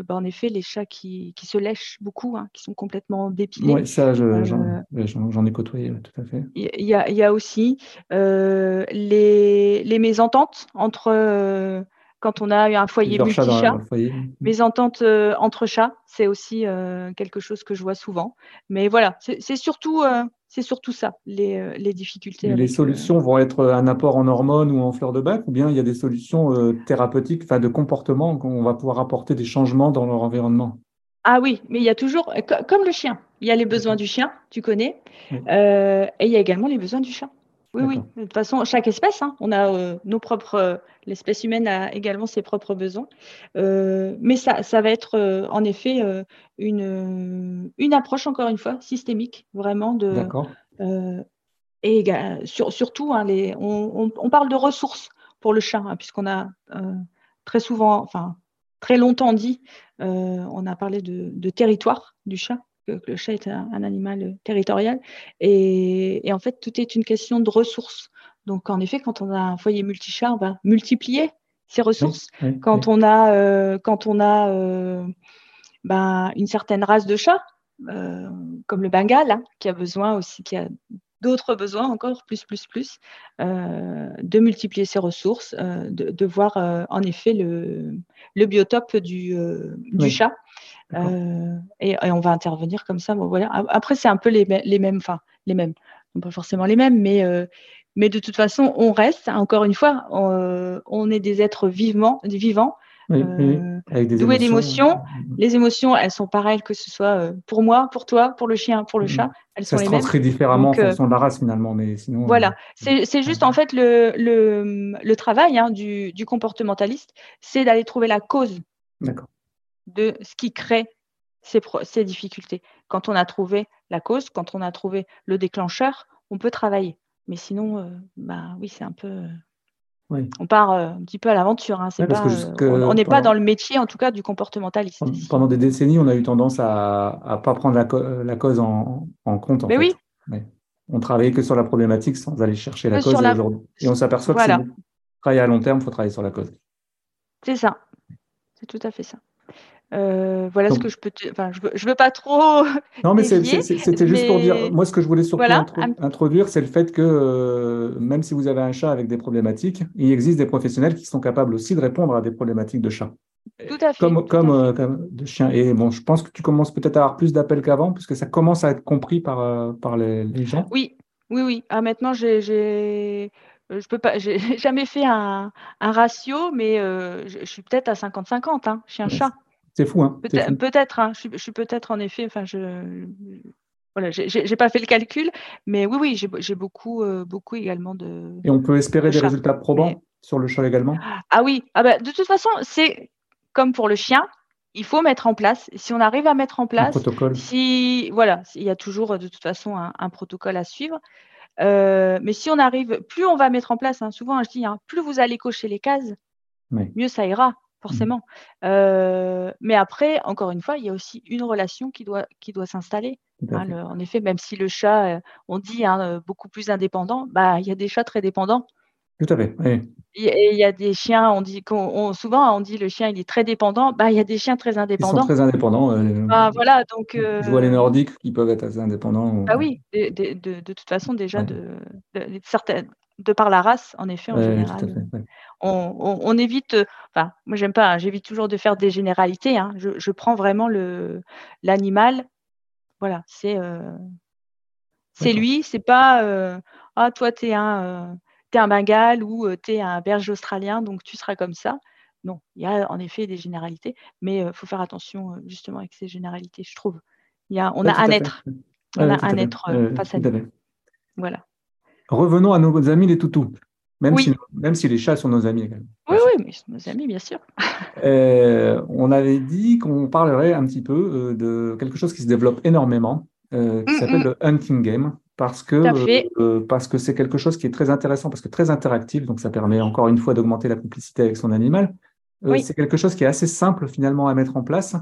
bah, en effet, les chats qui, qui se lèchent beaucoup, hein, qui sont complètement dépilés. Oui, ça, j'en ai côtoyé, tout à fait. Il y, a, y a aussi les, les mésententes entre quand on a un foyer multi-chat. Mes ententes euh, entre chats, c'est aussi euh, quelque chose que je vois souvent. Mais voilà, c'est surtout, euh, c'est surtout ça, les, les difficultés. les solutions vont être un apport en hormones ou en fleurs de bac, ou bien il y a des solutions thérapeutiques, enfin de comportement, qu'on va pouvoir apporter des changements dans leur environnement? Ah oui, mais il y a toujours, comme le chien, il y a les besoins du chien, tu connais, et il y a également les besoins du chat. Oui, oui. De toute façon, chaque espèce, hein, on a euh, nos propres. Euh, l'espèce humaine a également ses propres besoins. Euh, mais ça, ça va être en effet une, une approche, encore une fois, systémique, vraiment de. D'accord. et surtout, hein, les, on, on, parle de ressources pour le chat, hein, puisqu'on a très souvent, enfin, très longtemps dit, on a parlé de, de territoire du chat que, le chat est un, animal euh, territorial. Et, en fait, tout est une question de ressources. Donc, en effet, quand on a un foyer multi-chat, on va multiplier ces ressources. quand, On a, euh, quand on a euh, ben, une certaine race de chat, comme le Bengale, hein, qui a besoin aussi, qui a d'autres besoins encore, plus, plus, plus, de multiplier ses ressources, de, voir en effet le, le biotope du, du chat euh, et, on va intervenir comme ça. Bon, voilà. Après, c'est un peu les, les mêmes, enfin, les mêmes, pas forcément les mêmes, mais, euh, mais de toute façon, on reste, encore une fois, on, est des êtres vivants, vivants euh, doués d'émotions. Les émotions, elles sont pareilles que ce soit pour moi, pour toi, pour le chien, pour le chat. Elles ça sont se les mêmes. différemment en fonction de la race finalement, mais sinon. Voilà, c'est juste en fait le, le, le travail hein, du, du comportementaliste, c'est d'aller trouver la cause. D'accord de ce qui crée ces, difficultés. Quand on a trouvé la cause, quand on a trouvé le déclencheur, on peut travailler. Mais sinon, euh, bah oui, c'est un peu. On part un petit peu à l'aventure. Hein. on n'est pas dans le métier, en tout cas, du comportementaliste. Pendant des décennies, on a eu tendance à ne pas prendre la, cause en, compte. En Mais oui. On travaillait que sur la problématique sans aller chercher la cause. Et, on s'aperçoit que c'est travailler à long terme, il faut travailler sur la cause. C'est ça. C'est tout à fait ça. Euh, voilà ce que je peux te... Enfin, je veux, veux pas trop. <laughs> Non, mais c'était juste pour dire. Moi, ce que je voulais surtout introduire, c'est le fait que euh, même si vous avez un chat avec des problématiques, il existe des professionnels qui sont capables aussi de répondre à des problématiques de chat. Tout à fait. Comme, comme, euh, comme, de chien. Et bon, je pense que tu commences peut-être à avoir plus d'appels qu'avant, puisque ça commence à être compris par, par les, les, gens. Oui, oui, oui. Ah, maintenant, j'ai je peux pas, <laughs> j'ai jamais fait un, ratio, mais euh, je, suis peut-être à 50-50, hein, chien-chat. C'est fou, hein Peut-être, hein, je, suis peut-être en effet, enfin, je, voilà, j'ai pas fait le calcul, mais oui, oui, j'ai beaucoup, euh, beaucoup également de. Et on peut espérer des résultats probants sur le chat également? Ah oui, ah bah, de toute façon, c'est comme pour le chien, il faut mettre en place. Si on arrive à mettre en place, si voilà, il y a toujours de toute façon un protocole à suivre. Euh, mais si on arrive, plus on va mettre en place, hein, souvent je dis, hein, plus vous allez cocher les cases, mieux ça ira, forcément. Mmh. Euh, mais après, encore une fois, il y a aussi une relation qui doit, qui doit s'installer. Hein, en effet, même si le chat, euh, on dit beaucoup plus indépendant, bah, il y a des chats très dépendants. Tout à fait. Et il y a des chiens, on dit souvent on dit le chien il est très dépendant. Bah il y a des chiens très indépendants. Ils sont très indépendants. Euh, bah, voilà donc. Je vois les euh, nordiques qui peuvent être assez indépendants. Ah oui, de, toute façon déjà de, certaines de par la race, en effet, en général. on, évite, enfin, moi j'aime pas, hein, j'évite toujours de faire des généralités. Hein. je, prends vraiment le l'animal. Voilà, c'est euh, c'est lui, c'est pas ah toi tu es un un Bengale ou tu es un berger australien, donc tu seras comme ça. Non, il y a en effet des généralités, mais il faut faire attention justement avec ces généralités, je trouve. Il y a, on a un être. On a un être face à nous. Voilà. Revenons à nos amis les toutous. Même, si, même si les chats sont nos amis également. Oui, oui, mais sont nos amis, bien sûr. <laughs> Euh, on avait dit qu'on parlerait un petit peu de quelque chose qui se développe énormément, qui mm, s'appelle mm. le hunting game parce que euh, parce que c'est quelque chose qui est très intéressant, parce que très interactif, donc ça permet encore une fois d'augmenter la complicité avec son animal. Euh, c'est quelque chose qui est assez simple finalement à mettre en place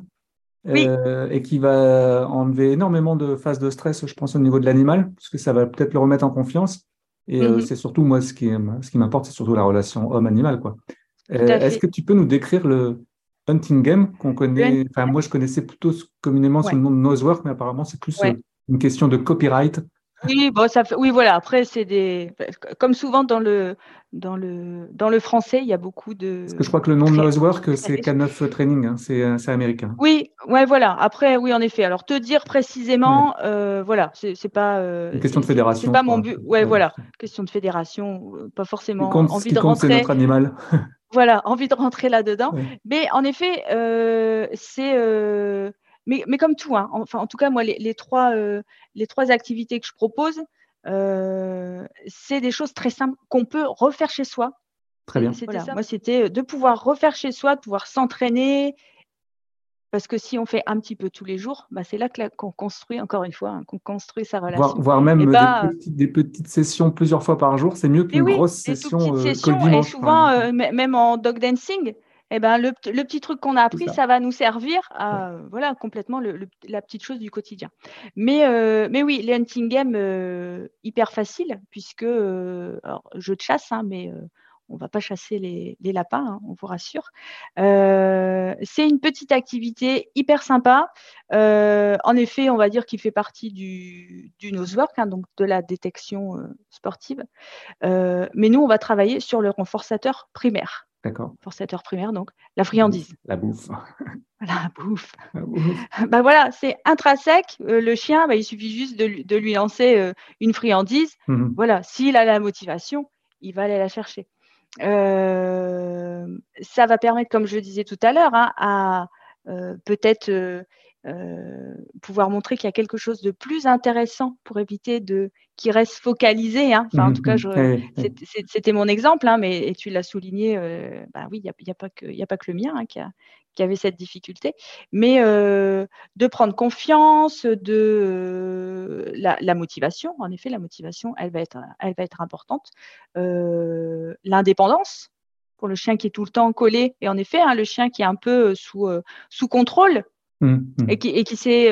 euh, et qui va enlever énormément de phases de stress, je pense, au niveau de l'animal, parce que ça va peut-être le remettre en confiance. Et mm-hmm. c'est surtout moi ce qui ce qui m'importe, c'est surtout la relation homme-animal, quoi. Est-ce que tu peux nous décrire le hunting game qu'on connaît Enfin, moi, je connaissais plutôt communément sous le nom de Nosework, mais apparemment, c'est plus une question de copyright oui, bon, ça fait, oui, voilà. Après, c'est des, comme souvent dans le, dans le, dans le français, il y a beaucoup de. Parce que je crois que le nom de Nosework, c'est K9 Training, hein, euh, c'est, américain. Oui, ouais, voilà. Après, oui, en effet. Alors, te dire précisément, euh, voilà, c'est, pas. Euh, Une question de fédération. C'est pas mon but. Ouais, voilà. Question de fédération, pas forcément envie de rentrer. C'est notre animal. <laughs> voilà, envie de rentrer là-dedans. Mais en effet, c'est mais, mais comme tout, hein, enfin, en tout cas, moi, les, trois, euh, les trois activités que je propose, euh, c'est des choses très simples qu'on peut refaire chez soi. Très bien. Moi, c'était de pouvoir refaire chez soi, de pouvoir s'entraîner. Parce que si on fait un petit peu tous les jours, bah, c'est là qu'on construit, encore une fois, hein, qu'on construit sa relation. Voire, même des, petites, sessions plusieurs fois par jour, c'est mieux qu'une grosse session. Euh, que le dimanche, et souvent, même en dog dancing, eh ben, le, petit truc qu'on a appris, ça. va nous servir à voilà complètement la petite chose du quotidien. Mais, euh, mais oui, les hunting games euh, hyper facile puisque euh, alors, jeu de chasse, hein, mais on va pas chasser les, lapins, hein, on vous rassure. c'est une petite activité hyper sympa. en effet, on va dire qu'il fait partie du, du nosework, hein, donc de la détection sportive. mais nous, on va travailler sur le renforçateur primaire. D'accord. Forçateur primaire, donc la friandise. <laughs> La bouffe. La bouffe. <laughs> bah voilà, c'est intrinsèque. Euh, le chien, bah, il suffit juste de, lui lancer euh, une friandise. Mmh voilà, s'il a la motivation, il va aller la chercher. Euh, ça va permettre, comme je le disais tout à l'heure, hein, à peut-être euh, pouvoir montrer qu'il y a quelque chose de plus intéressant pour éviter de qu'il reste focalisé. Hein. Enfin, en mmh, tout cas, mmh, c'était mon exemple, hein, mais et tu l'as souligné. Euh, bah oui, il n'y a, a, pas que, a pas que le mien hein, qui, a, qui avait cette difficulté, mais de prendre confiance, de la, motivation. En effet, la motivation, elle va être, elle va être importante. L'indépendance pour le chien qui est tout le temps collé, et en effet, hein, le chien qui est un peu sous, sous contrôle mmh, mmh. et qui, et qui sait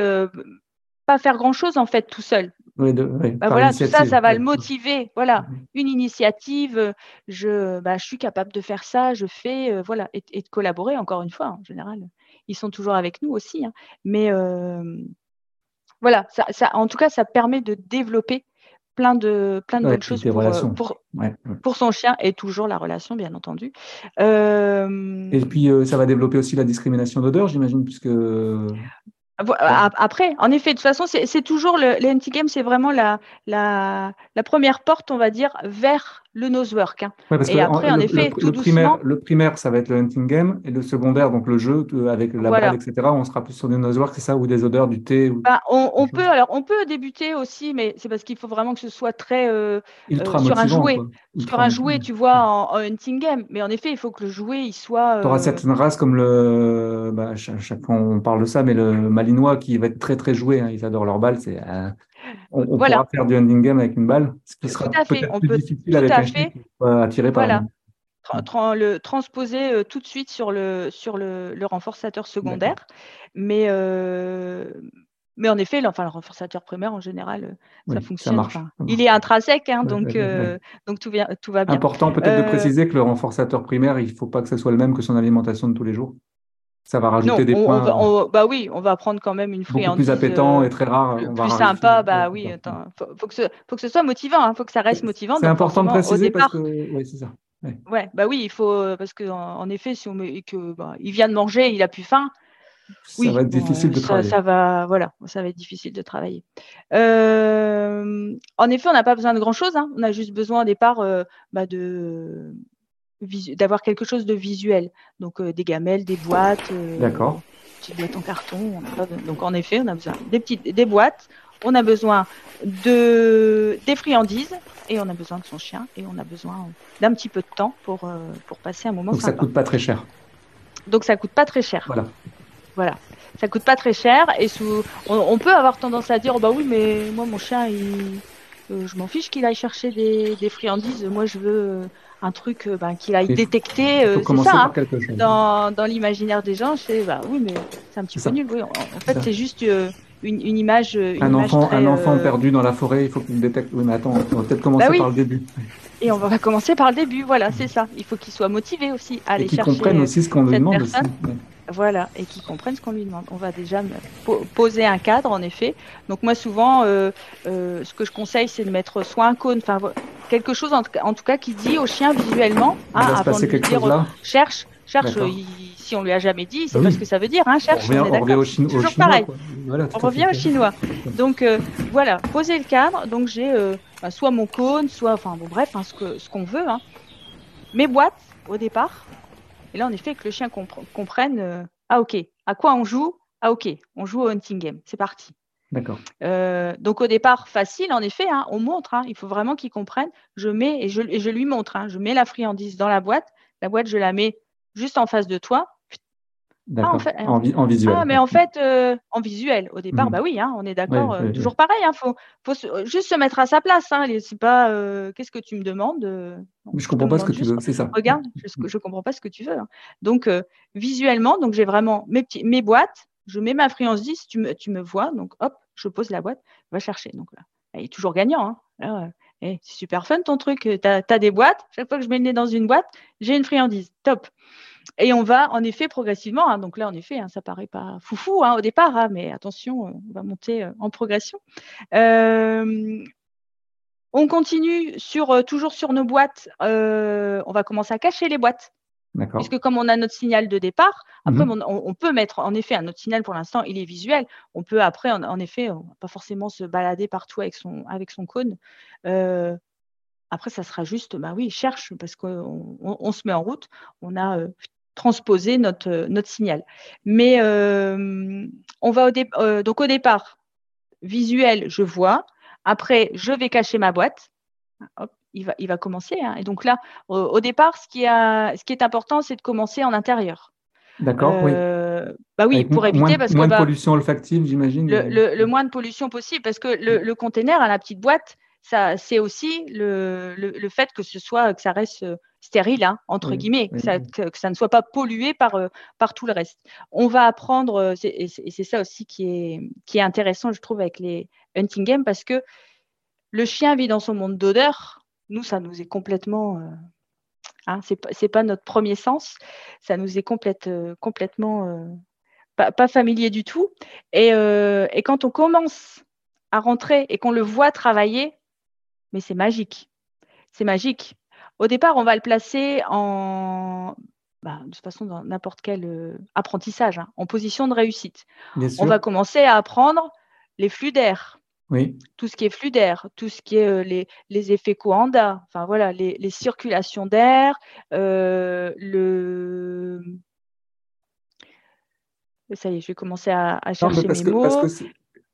pas faire grand chose en fait tout seul. Bah voilà, tout ça, ça va le motiver. Voilà, mmh une initiative. Je, bah, je suis capable de faire ça. Je fais, euh, voilà, et, de collaborer. Encore une fois, en général, ils sont toujours avec nous aussi. Hein. mais voilà, ça, ça, en tout cas, ça permet de développer plein de plein de bonnes choses pour, euh, pour, pour, son chien et toujours la relation, bien entendu. Et puis, ça va développer aussi la discrimination d'odeur, j'imagine, puisque. Après, en effet, de toute façon, c'est toujours le, le game, c'est vraiment la, la, la, première porte, on va dire, vers le nosework. Hein. et après, en effet, tout le primaire, le primaire, ça va être le hunting game, et le secondaire, donc le jeu avec la balle, etc. On sera plus sur des nosework, c'est ça, ou des odeurs du thé. Bah, on, peut, alors, on peut débuter aussi, mais c'est parce qu'il faut vraiment que ce soit très euh, euh, sur un jouet, sur un jouet, tu vois, en, hunting game. Mais en effet, il faut que le jouet, il soit. Tu auras euh, certaines races comme le, bah, chaque, fois on parle de ça, mais le malinois qui va être très très joué. Hein. ils adorent leur balle, c'est on, pourra faire du ending game avec une balle, ce qui sera peut-être plus difficile avec un chien attiré par voilà. le transposer euh, tout de suite sur le, sur le, renforçateur secondaire. Mais, euh, mais en effet, enfin, le renforçateur primaire, en général, euh, ça fonctionne. il est intrinsèque, hein, donc, donc tout, tout, va bien. Important peut-être de préciser que le renforçateur primaire, il ne faut pas que ce soit le même que son alimentation de tous les jours. Ça va rajouter des points. Euh, bah oui, on va prendre quand même une friandise. plus appétant euh, et très rare. plus sympa, bah oui. Attends, faut, que ce, faut que ce soit motivant, il hein, faut que ça reste motivant. C'est important de préciser parce que oui, c'est ça. Ouais. bah oui, il faut euh, parce que en, effet, si on met, que bah, il vient de manger, il a plus faim. Ça va être difficile de travailler. Ça va, voilà, ça va être difficile de travailler. en effet, on n'a pas besoin de grand chose. Hein. On a juste besoin au départ bah, de d'avoir quelque chose de visuel. Donc euh, des gamelles, des boîtes, euh, D'accord. des boîtes en carton. Donc en effet, on a besoin des petites des boîtes, on a besoin de des friandises et on a besoin de son chien et on a besoin d'un petit peu de temps pour euh, pour passer un moment. Donc ça coûte pas très cher. Donc ça coûte pas très cher. Voilà. Voilà. Ça coûte pas très cher et sous on, peut avoir tendance à dire oh, bah oui mais moi mon chien il je m'en fiche qu'il aille chercher des, des friandises. Moi je veux un truc euh, ben, qu'il a détecté, euh, c'est ça, hein. dans, dans l'imaginaire des gens. Je bah oui, mais c'est un petit peu nul. Oui. En, fait, c'est juste euh, une, une, image. Une un, enfant, un enfant perdu dans la forêt, il faut qu'il détecte. Oui, mais attends, on va peut-être commencer bah par le début. Et on va commencer par le début, voilà, c'est ça. Il faut qu'il soit motivé aussi à aller chercher. Et qu'il comprenne aussi ce qu'on lui demande aussi. Voilà, et qui comprennent ce qu'on lui demande. On va déjà poser un cadre, en effet. Donc moi, souvent, euh, euh, ce que je conseille, c'est de mettre soit un cône, enfin quelque chose en, tout cas qui dit au chien visuellement, hein, avant de lui dire là cherche, cherche. Si on lui a jamais dit, c'est ah pas ce que ça veut dire, hein, cherche. On revient, au, Toujours chinois, pareil. on revient au chinois. Donc euh, voilà, poser le cadre. Donc j'ai bah, soit mon cône, soit, enfin bon bref, hein, ce que ce qu'on veut. Hein. Mes boîtes au départ et là, en effet, que le chien comprenne euh, Ah, ok, à quoi on joue? Ah, ok, on joue au hunting game. C'est parti. D'accord. Euh, donc au départ, facile, en effet, hein, on montre, hein. il faut vraiment qu'il comprenne. Je mets et je, je lui montre, hein. je mets la friandise dans la boîte. La boîte, je la mets juste en face de toi. Ah, en, visuel. Ah, mais en fait, euh, en visuel, au départ, mmh. bah oui, hein, on est d'accord. Euh, toujours pareil, il hein, faut, faut juste se mettre à sa place. Hein, c'est pas euh, qu'est-ce que tu me demandes. je comprends pas ce que tu veux, c'est ça. Regarde, je, je comprends pas ce que tu veux. Hein. Donc, visuellement, donc j'ai vraiment mes, petits, mes boîtes, je mets ma friandise, tu me, tu me vois, donc hop, je pose la boîte, va chercher. Donc là, il est toujours gagnant. Eh, c'est super fun ton truc. Tu as, des boîtes. Chaque fois que je mets le nez dans une boîte, j'ai une friandise. Top. Et on va en effet progressivement, hein, donc là en effet, hein, ça paraît pas foufou hein, au départ, mais attention, euh, on va monter euh, en progression. Euh, on continue sur toujours sur nos boîtes. on va commencer à cacher les boîtes. Puisque comme on a notre signal de départ, après mhm. on, peut mettre en effet un autre signal pour l'instant, il est visuel. On peut après en, effet, on va pas forcément se balader partout avec son avec son cône. Après, ça sera juste, bah oui, cherche, parce qu'on se met en route, on a euh, transposé notre, euh, notre signal. Mais euh, on va au, donc au départ, visuel, je vois. Après, je vais cacher ma boîte. Hop, il va, il va commencer. Hein. Et donc là, au, départ, ce qui, a, ce qui est important, c'est de commencer en intérieur. D'accord, oui. Bah oui, pour éviter moins, parce moins que de pollution olfactive, j'imagine. le, le, moins de pollution possible parce que le, le container à la petite boîte, ça, c'est aussi le, le, fait que ce soit que ça reste stérile hein, entre guillemets, que, ça, que, ça, ne soit pas pollué par par tout le reste. On va apprendre et c'est ça aussi qui est qui est intéressant, je trouve, avec les hunting games parce que le chien vit dans son monde d'odeur. Nous, ça nous est complètement Hein, Ce n'est pas, notre premier sens, ça nous est complète, complètement pas, familier du tout. Et, et, quand on commence à rentrer et qu'on le voit travailler, mais c'est magique. C'est magique. Au départ, on va le placer en, bah, de toute façon, dans n'importe quel apprentissage, hein, en position de réussite. on va commencer à apprendre les flux d'air, tout ce qui est flux d'air, tout ce qui est euh, les, les, effets Coanda, enfin voilà, les, les circulations d'air, euh, le. Ça y est, je vais commencer à, à chercher mes mots.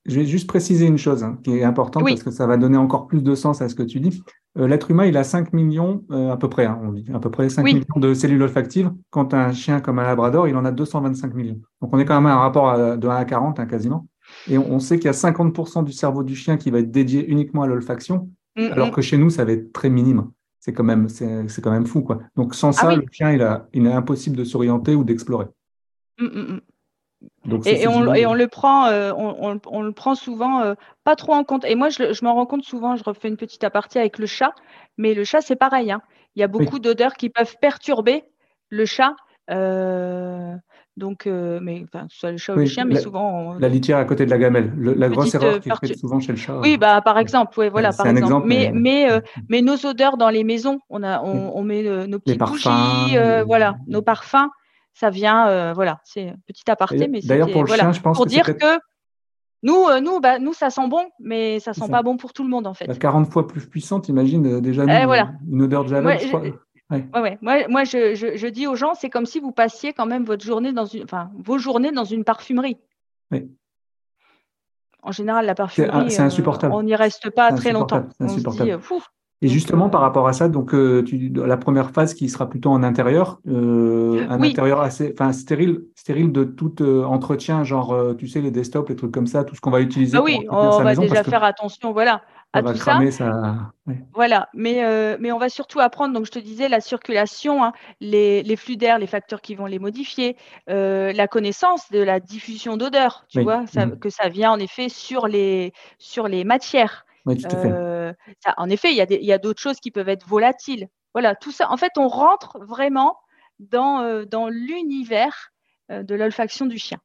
Je vais juste préciser une chose hein, qui est importante parce que ça va donner encore plus de sens à ce que tu dis. Euh, l'être humain, il a 5 millions, à peu près, hein, on dit, à peu près 5 millions de cellules olfactives. Quand un chien comme un labrador, il en a 225 millions. Donc on est quand même à un rapport de 1 à 40, hein, quasiment. Et on sait qu'il y a 50% du cerveau du chien qui va être dédié uniquement à l'olfaction, mm, alors que chez nous, ça va être très minime. C'est quand même, quand même fou, quoi. Donc sans ah ça, le chien, il, a, il est impossible de s'orienter ou d'explorer. Mm, et, on, le prend, euh, on, le prend souvent euh, pas trop en compte. Et moi, je, je m'en rends compte souvent. Je refais une petite aparté avec le chat, mais le chat, c'est pareil. Hein. Il y a beaucoup d'odeurs qui peuvent perturber le chat. Euh, donc, mais enfin, soit le chat ou le chien, mais souvent. La litière à côté de la gamelle, la grosse erreur qui est faite souvent chez le chat. Oui, bah, par exemple, oui, voilà, par exemple. Mais, mais, <laughs> mais, nos odeurs dans les maisons, on, a, on, met nos petites bougies, voilà, nos parfums, ça vient, voilà, c'est petit aparté, mais D'ailleurs, pour le chien, je pense pour dire que nous, nous, bah, nous, ça sent bon, mais ça sent pas bon pour tout le monde, en fait. 40 fois plus puissante, imagine, déjà, nous, une odeur de javel, je crois. Ouais. Moi, moi je, je, dis aux gens, c'est comme si vous passiez quand même votre journée dans une, enfin, vos journées dans une parfumerie. Oui. En général, la parfumerie, c'est insupportable. on n'y reste pas très longtemps. Insupportable. Et justement, par rapport à ça, donc euh, tu, la première phase qui sera plutôt en intérieur, euh, un intérieur assez, enfin stérile, stérile de tout euh, entretien, genre tu sais les desktops, les trucs comme ça, tout ce qu'on va utiliser. Ah oui, on va déjà faire attention, voilà à tout ça. Voilà, mais, euh, mais on va surtout apprendre, donc je te disais, la circulation, hein, les, les, flux d'air, les facteurs qui vont les modifier, euh, la connaissance de la diffusion d'odeur, tu vois, mm. que ça vient en effet sur les, sur les matières. Oui, tout à fait. Euh, ça, en effet, il y a d'autres choses qui peuvent être volatiles. Voilà, tout ça. En fait, on rentre vraiment dans, dans l'univers de l'olfaction du chien.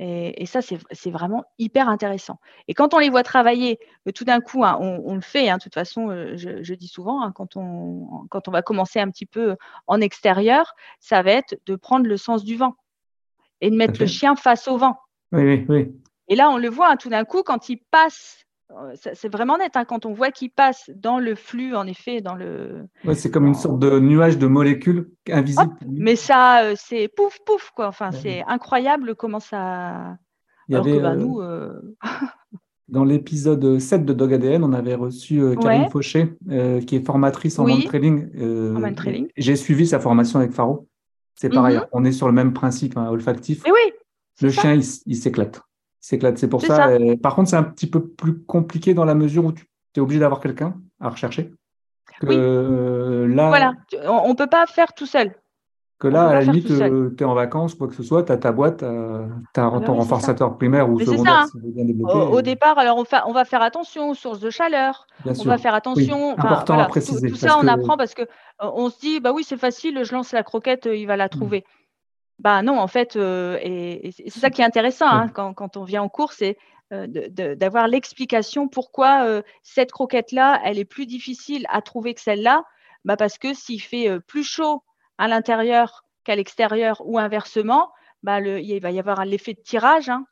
Et, ça, c'est vraiment hyper intéressant. Et quand on les voit travailler, euh, tout d'un coup, hein, on, le fait, hein, de toute façon, euh, je, dis souvent, hein, quand, on, quand on va commencer un petit peu en extérieur, ça va être de prendre le sens du vent et de mettre le chien face au vent. Oui, oui, oui. Et là, on le voit, tout d'un coup, quand il passe euh, c'est vraiment net hein, quand on voit qu'il passe dans le flux, en effet, dans le. c'est comme une sorte de nuage de molécules invisibles. mais ça, euh, c'est pouf pouf quoi. Enfin, c'est incroyable comment ça. Il y avait, bah, nous. Euh, <laughs> dans l'épisode 7 de Dog ADN, on avait reçu Karine Fauché, qui est formatrice en oui. trailing. J'ai suivi sa formation avec Faro. C'est pareil, mhm. on est sur le même principe hein, olfactif. oui. Le chien, il s'éclate s'éclate. C'est pour ça. par contre, c'est un petit peu plus compliqué dans la mesure où tu es obligé d'avoir quelqu'un à rechercher. oui. là, voilà, on ne peut pas faire tout seul. Que là, à la limite, euh, tu es en vacances, quoi que ce soit, tu as ta boîte, tu as, ah ton renforçateur primaire ou secondaire. Ça, hein. au, départ, alors on, va faire attention aux sources de chaleur. on va faire attention. Important à préciser. Tout, ça, on apprend parce que euh, on se dit, bah oui, c'est facile, je lance la croquette, euh, il va la hmm. trouver. Bah non, en fait, euh, et, c'est ça qui est intéressant hein, quand, on vient en cours, c'est euh, d'avoir l'explication pourquoi euh, cette croquette-là, elle est plus difficile à trouver que celle-là. Bah parce que s'il fait plus chaud à l'intérieur qu'à l'extérieur ou inversement, bah le, il va y avoir l'effet de tirage hein,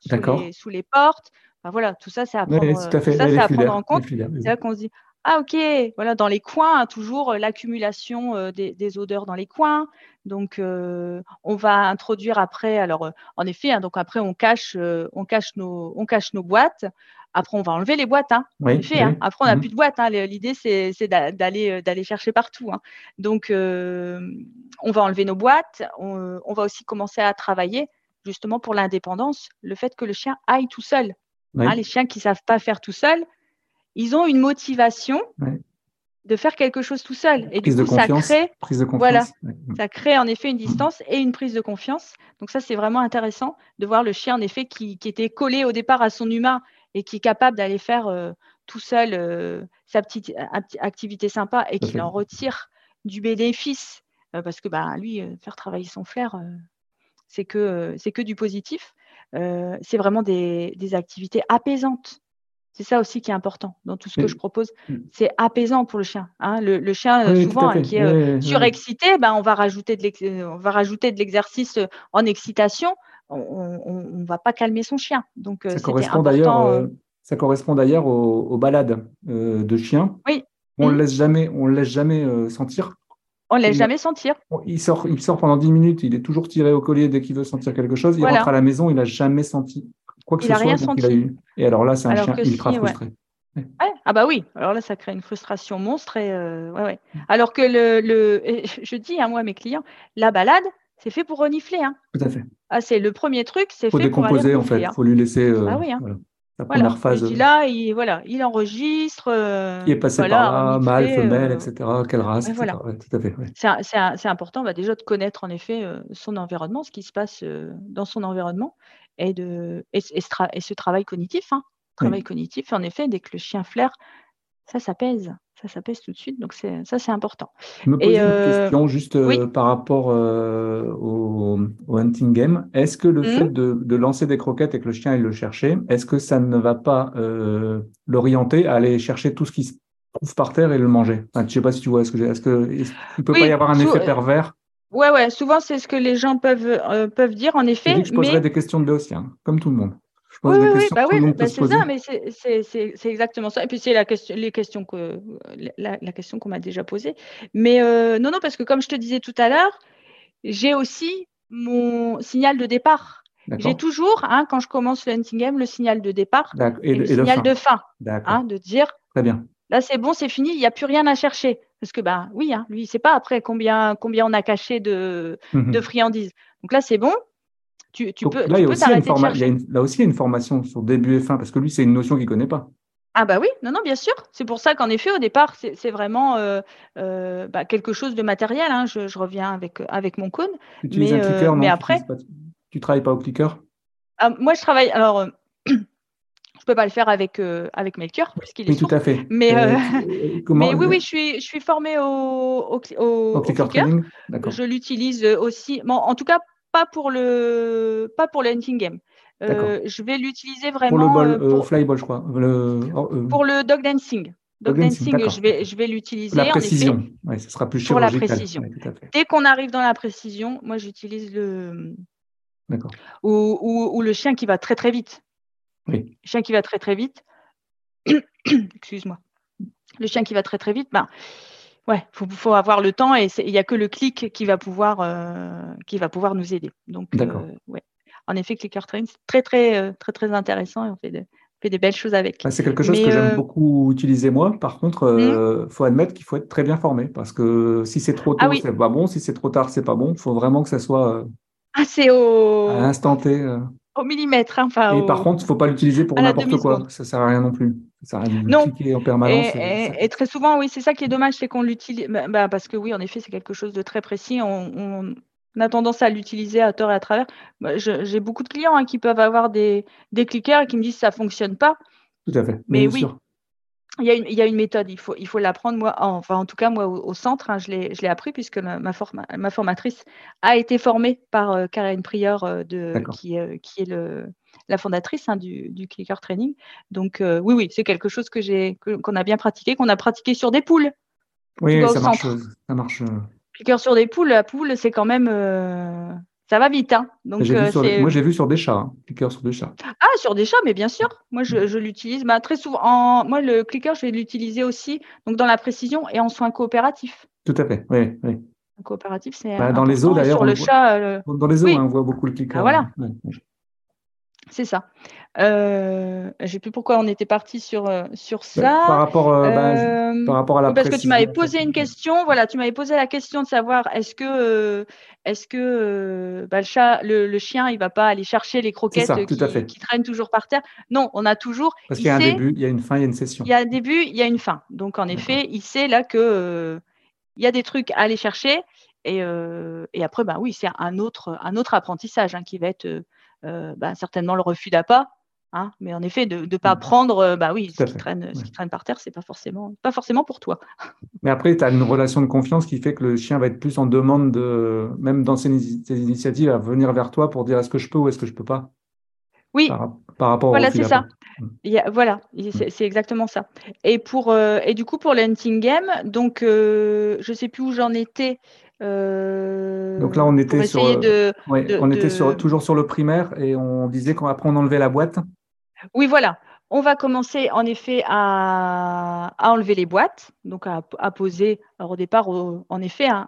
sous, les, portes. Bah voilà, tout ça, c'est à prendre, à prendre en compte. C'est là qu'on se dit, ah ok, voilà, dans les coins, hein, toujours euh, l'accumulation euh, des, odeurs dans les coins. Donc, euh, on va introduire après, alors en effet, hein, donc après on cache, on cache nos, on cache nos boîtes. Après, on va enlever les boîtes, hein, en effet. Après, on n'a mhm. plus de boîtes. L'idée, c'est d'aller d'aller chercher partout. Donc, on va enlever nos boîtes. On, va aussi commencer à travailler justement pour l'indépendance, le fait que le chien aille tout seul. les chiens qui ne savent pas faire tout seul, ils ont une motivation de faire quelque chose tout seul. Et du coup, ça crée, voilà, ça crée en effet une distance et une prise de confiance. Donc ça, c'est vraiment intéressant de voir le chien en effet qui, était collé au départ à son humain et qui est capable d'aller faire euh, tout seul euh, sa petite activité sympa et qui en retire du bénéfice euh, parce que bah, lui, faire travailler son flair, c'est que c'est que du positif. c'est vraiment des, des activités apaisantes. C'est ça aussi qui est important dans tout ce que je propose. Mm. C'est apaisant pour le chien. Hein. Le, chien, euh, souvent, hein, qui est euh, surexcité, ben, on va rajouter de l'exercice euh, en excitation. On ne va pas calmer son chien. Donc, ça, correspond d'ailleurs, ça correspond d'ailleurs aux, balades de chiens. Oui. On ne mm. laisse jamais, on laisse jamais sentir. On ne laisse jamais sentir. Il sort, il sort pendant 10 minutes, il est toujours tiré au collier dès qu'il veut sentir quelque chose. Il rentre à la maison, il n'a jamais senti quoi que il ce soit. Rien senti. Et alors là, c'est un chien ultra frustré. Ah bah oui, alors là, ça crée une frustration monstre. Et, euh, ouais, Alors que le, le je dis à moi, mes clients, la balade, c'est fait pour renifler. Hein. Tout à fait. Ah, c'est le premier truc, c'est fait pour décomposer en fait. Il hein. faut lui laisser euh, ah oui, hein. la première phase. Et là, il, voilà, il enregistre. Euh, il est passé par là, mâle, femelle, etc. Quelle race, etc. tout à fait. C'est important bah, déjà de connaître en effet son environnement, ce qui se passe dans son environnement et, de, et, ce, travail cognitif. Hein, travail cognitif, en effet, dès que le chien flaire, ça, ça pèse. Ça, ça pèse tout de suite. Donc, ça, c'est important. Je me pose une euh, question juste euh, par rapport euh, au, hunting game. Est-ce que le mmh. fait de, lancer des croquettes et que le chien aille le chercher, est-ce que ça ne va pas l'orienter à aller chercher tout ce qui se trouve par terre et le manger? Je ne sais pas si tu vois ce que j'ai. Est-ce qu'il ne peut pas y avoir un effet pervers? Ouais, ouais, souvent c'est ce que les gens peuvent, euh, peuvent dire, en effet. je poserai des questions de Béotien, comme tout le monde. Je pose oui, des oui, questions bah oui, bah c'est ça, mais c'est exactement ça. Et puis c'est la question, les questions que la, la question qu'on m'a déjà posée. Mais euh, non, non, parce que comme je te disais tout à l'heure, j'ai aussi mon signal de départ. J'ai toujours, hein, quand je commence le hunting game, le signal de départ et, le signal de fin. Hein, de dire. Très bien. Là, c'est bon, c'est fini, il n'y a plus rien à chercher. Parce que, bah oui, hein, lui, il ne sait pas après combien, combien on a caché de, mhm. de friandises. Donc là, c'est bon. Tu, tu peux, là, il y a aussi une là aussi, il y a une formation sur début et fin, parce que lui, c'est une notion qu'il ne connaît pas. Ah bah oui, non, non, bien sûr. C'est pour ça qu'en effet, au départ, c'est vraiment euh, euh, bah, quelque chose de matériel. Hein. Je, reviens avec, avec mon cône. Tu mais, un clicker, euh, mais après. Tu ne travailles pas au clicker ah, Moi, je travaille. Alors, <clears throat> peux pas le faire avec euh, avec Melchior puisqu'il est oui, tout à fait. Mais, euh, euh, <laughs> mais oui, oui, je suis je suis formée au au, au, clicker. Je l'utilise aussi. Bon, en tout cas, pas pour le pas pour le hunting game. je vais l'utiliser vraiment pour le ball, flyball, je crois. pour le dog dancing. Dog, dancing, je vais je vais l'utiliser. La précision. Oui, ce sera plus. Pour la précision. Dès qu'on arrive dans la précision, moi j'utilise le. D'accord. Ou, ou, ou le chien qui va très très vite. Le chien qui va très très vite. <coughs> Excuse-moi. Le chien qui va très très vite, ben, ouais, faut, avoir le temps et il n'y a que le clic qui va pouvoir, euh, qui va pouvoir nous aider. Donc, euh, ouais. En effet, Clicker Train, c'est très très euh, très très intéressant et on fait, fait des belles choses avec. c'est quelque chose que j'aime beaucoup utiliser moi. Par contre, il hmm. faut admettre qu'il faut être très bien formé parce que si c'est trop ah tôt, c'est pas bon. Si c'est trop tard, c'est pas bon. Il faut vraiment que ça soit ah, au... à l'instant T au millimètre. Hein, et par contre, il ne faut pas l'utiliser pour n'importe quoi. Ça ne sert à rien non plus. Ça sert à rien de non. en permanence. Et, très souvent, oui, c'est ça qui est dommage, c'est qu'on l'utilise. Bah, bah, parce que oui, en effet, c'est quelque chose de très précis. On, a tendance à l'utiliser à tort et à travers. Bah, j'ai beaucoup de clients hein, qui peuvent avoir des, des clickers et qui me disent que ça ne fonctionne pas. Tout à fait. Mais oui, il y, a une, il y, a une, méthode, il faut, il faut l'apprendre. Moi, enfin, en tout cas, moi, au, centre, hein, je l'ai appris puisque ma, ma, formatrice a été formée par euh, Karine Prieur, euh, de, qui, euh, qui, est le, la fondatrice hein, du, du, Clicker Training. Donc, oui, oui, c'est quelque chose que j'ai, qu'on a bien pratiqué, qu'on a pratiqué sur des poules. Oui, ça marche, ça marche. Clicker sur des poules, la poule, c'est quand même ça va vite. Hein. Donc, euh, moi, j'ai vu sur des chats, hein. clicker sur des chats. Ah, sur des chats, mais bien sûr. Moi, je, mm. l'utilise bah, très souvent. En... Moi, le clicker, je vais l'utiliser aussi donc dans la précision et en soins coopératifs. Tout à fait, oui. oui. Coopératif, c'est. Bah, dans les eaux, d'ailleurs. Sur le chat. Euh, dans les eaux, hein, on voit beaucoup le clicker. Ah, voilà. C'est ça. Euh, je sais plus pourquoi on était parti sur, euh, sur ça. Par rapport, euh, ben, par rapport à la Parce que tu m'avais posé une question. Voilà, tu m'avais posé la question de savoir est-ce que, est-ce que bah, le, chat, le, chien, il va pas aller chercher les croquettes qui, traînent toujours par terre? Non, on a toujours. Parce qu'il y a un début, il y a une fin, il y a une session. Il y a un début, il y a une fin. Donc en effet, il sait là que il y a des trucs à aller chercher. Et, et après, bah oui, c'est un autre, un autre apprentissage hein, qui va être bah, certainement le refus d'appât. Hein, mais en effet, de ne pas mmh. prendre, euh, bah oui, ce qui, traîne, ce qui, traîne, par terre, c'est pas forcément, pas forcément pour toi. <laughs> Mais après, tu as une relation de confiance qui fait que le chien va être plus en demande de, même dans ses, initiatives, à venir vers toi pour dire est-ce que je peux ou est-ce que je peux pas? Oui. Par, rapport voilà, c'est ça. Mmh. voilà, mmh. c'est exactement ça. Et pour euh, et du coup pour le hunting game, donc je je sais plus où j'en étais. Euh, Donc là, on était, sur, on était sur, toujours sur le primaire et on disait qu'après, on enlevait la boîte. Oui, voilà. On va commencer en effet à, enlever les boîtes, donc à, poser. Alors au départ, en effet, hein,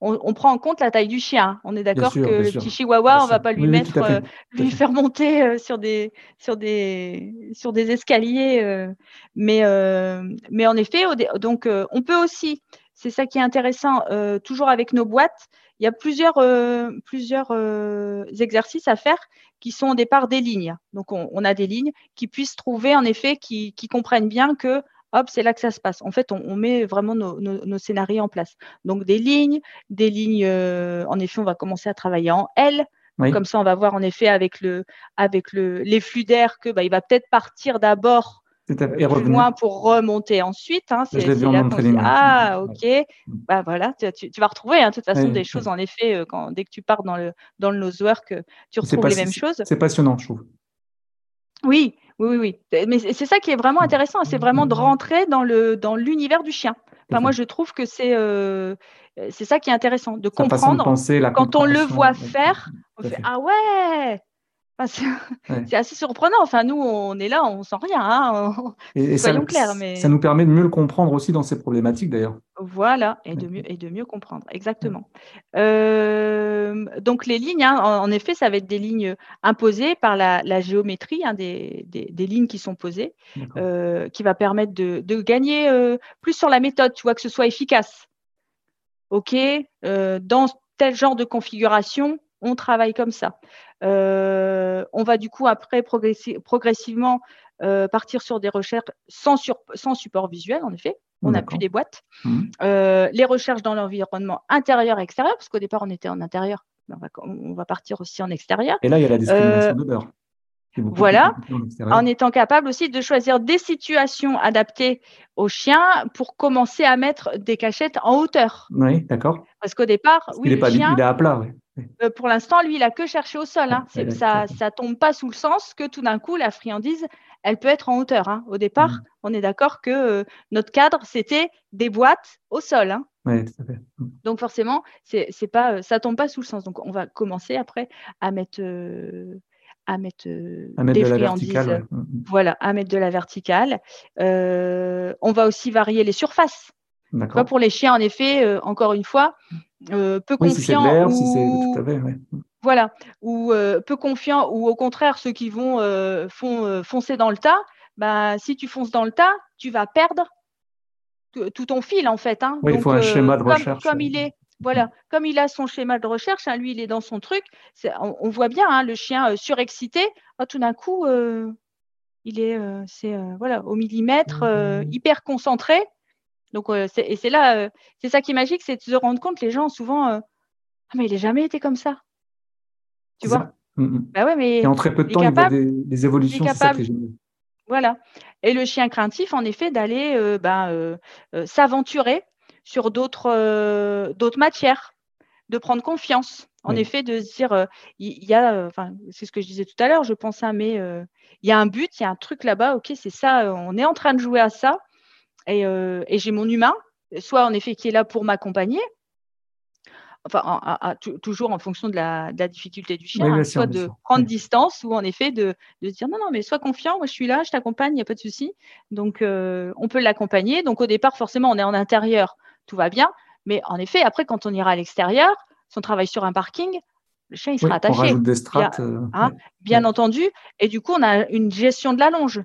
on, prend en compte la taille du chien. On est d'accord que le petit chihuahua, on va pas lui mettre, euh, lui faire monter euh, sur des sur des sur des escaliers. mais mais en effet, donc on peut aussi c'est ça qui est intéressant, euh, toujours avec nos boîtes. Il y a plusieurs, euh, plusieurs euh, exercices à faire qui sont au départ des lignes. Donc, on, a des lignes qui puissent trouver, en effet, qui, comprennent bien que, hop, c'est là que ça se passe. En fait, on, met vraiment nos, scénarios en place. Donc, des lignes, des lignes, en effet, on va commencer à travailler en L. Comme ça, on va voir, en effet, avec, le, avec le, les flux d'air que bah, il va peut-être partir d'abord et plus loin pour remonter ensuite. Hein, c'est, là ah, ok. Bah, voilà, tu, vas retrouver hein, de toute façon des choses, en effet, euh, quand, dès que tu pars dans le, dans le nosework, euh, tu retrouves les mêmes choses. C'est passionnant, je trouve. Oui, oui, oui, Mais c'est ça qui est vraiment intéressant, c'est vraiment de rentrer dans, le, dans l'univers du chien. Enfin, moi, je trouve que c'est, euh, c'est ça qui est intéressant, de comprendre. quand on le voit faire, on fait Ah ouais, <laughs> c'est assez surprenant. Enfin, nous, on est là, on sent rien. Hein. <laughs> Et, Soyons ça, clairs. Mais... Ça nous permet de mieux le comprendre aussi dans ces problématiques, d'ailleurs. Voilà, et de, mieux, et de mieux comprendre, exactement. Euh, donc, les lignes, hein, en, effet, ça va être des lignes imposées par la, géométrie, hein, des, des, lignes qui sont posées, euh, qui va permettre de, de gagner euh, plus sur la méthode, tu vois, que ce soit efficace. OK, dans tel genre de configuration, on travaille comme ça. Euh, on va du coup après progressivement euh, partir sur des recherches sans, support visuel, en effet. On n'a plus des boîtes. Mmh. Euh, les recherches dans l'environnement intérieur-extérieur, parce qu'au départ on était en intérieur, on va, partir aussi en extérieur. Et là, il y a la discrimination d'odeur. Voilà, en étant capable aussi de choisir des situations adaptées aux chiens pour commencer à mettre des cachettes en hauteur. Oui, d'accord. Parce qu'au départ, oui, il est, pas, chien, il est à plat. Oui. Euh, pour l'instant, lui, il a que cherché au sol. Hein. ça, ça tombe pas sous le sens que tout d'un coup, la friandise, elle peut être en hauteur. Hein. Au départ, mm. on est d'accord que euh, notre cadre, c'était des boîtes au sol. Hein. Oui, tout à fait. Mm. Donc forcément, c'est, c'est pas, euh, ça tombe pas sous le sens. Donc on va commencer après à mettre, à mettre, des friandises. Mm, voilà, à mettre de la verticale. on va aussi varier les surfaces. pour les chiens, en effet, encore une fois, euh, peu ou... voilà ou euh, peu confiant ou au contraire ceux qui vont euh, font, foncer dans le tas bah, si tu fonces dans le tas tu vas perdre tout ton fil en fait hein. il faut un schéma de recherche comme il est voilà, comme il a son schéma de recherche, hein, lui, il est dans son truc. On, voit bien hein, le chien surexcité. Oh, tout d'un coup, il est, c'est voilà, au millimètre, mmh. hyper concentré. Donc, euh, et c'est là, euh, c'est ça qui est magique, c'est de se rendre compte, les gens, souvent, euh, ah, mais il n'a jamais été comme ça. Tu vois mm, mm. Bah ouais, mais Et en très peu de temps, il voit des, évolutions. C'est ça Voilà. Et le chien craintif, en effet, d'aller ben, s'aventurer sur d'autres d'autres matières, de prendre confiance. En effet, de se dire, il y, a, c'est ce que je disais tout à l'heure, je pense à, mais il y a un but, il y a un truc là-bas, ok, c'est ça, on est en train de jouer à ça. Euh, et, j'ai mon humain, soit en effet qui est là pour m'accompagner, enfin toujours en fonction de la, difficulté du chien, hein, soit de prendre distance ou en effet de, de, dire non, non, mais sois confiant, moi je suis là, je t'accompagne, il n'y a pas de souci. Donc euh, on peut l'accompagner. Donc au départ, forcément, on est en intérieur, tout va bien. Mais en effet, après, quand on ira à l'extérieur, si on travaille sur un parking, le chien il sera attaché. On rajoute des strates. Bien, hein, bien entendu. Et du coup, on a une gestion de la longe.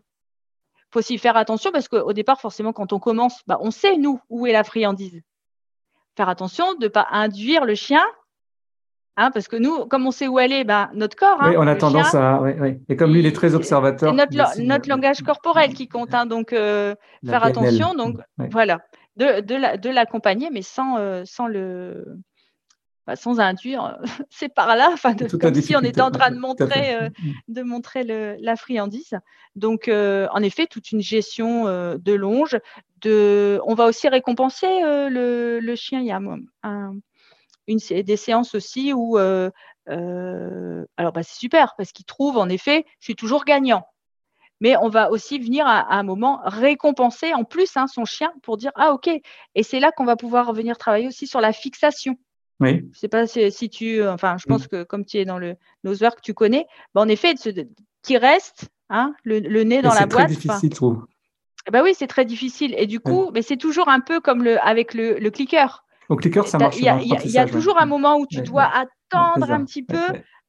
Il faut aussi faire attention parce qu'au départ, forcément, quand on commence, bah, on sait, nous, où est la friandise. Faire attention de ne pas induire le chien Hein, parce que nous, comme on sait où aller, ben, notre corps. oui, hein, on a tendance à. Et comme lui, il est très observateur. C'est notre, notre langage corporel qui compte. Hein, donc, euh, faire attention. Donc, voilà. De, l'accompagner, mais sans, euh, sans le. Bah, sans induire, <laughs> c'est par là, enfin, comme si on était en train de montrer, euh, mm. de montrer le, la friandise. Donc, en effet, toute une gestion de longe. De, on va aussi récompenser le, le, chien. Il y a un, des séances aussi où, euh, euh, alors bah, c'est super parce qu'il trouve en effet, je suis toujours gagnant. Mais on va aussi venir à, un moment récompenser en plus hein, son chien pour dire ah ok. Et c'est là qu'on va pouvoir venir travailler aussi sur la fixation. Oui. Je sais pas si, tu, enfin, je pense que comme tu es dans le que tu connais, bah, en effet, qui reste hein, le, nez dans la boîte. C'est difficile, je trouve. Bah oui, c'est très difficile. Et du coup, mais c'est toujours un peu comme le, avec le, le clicker. Au clicker, ça marche. Il y, a toujours un moment où tu dois attendre un petit peu,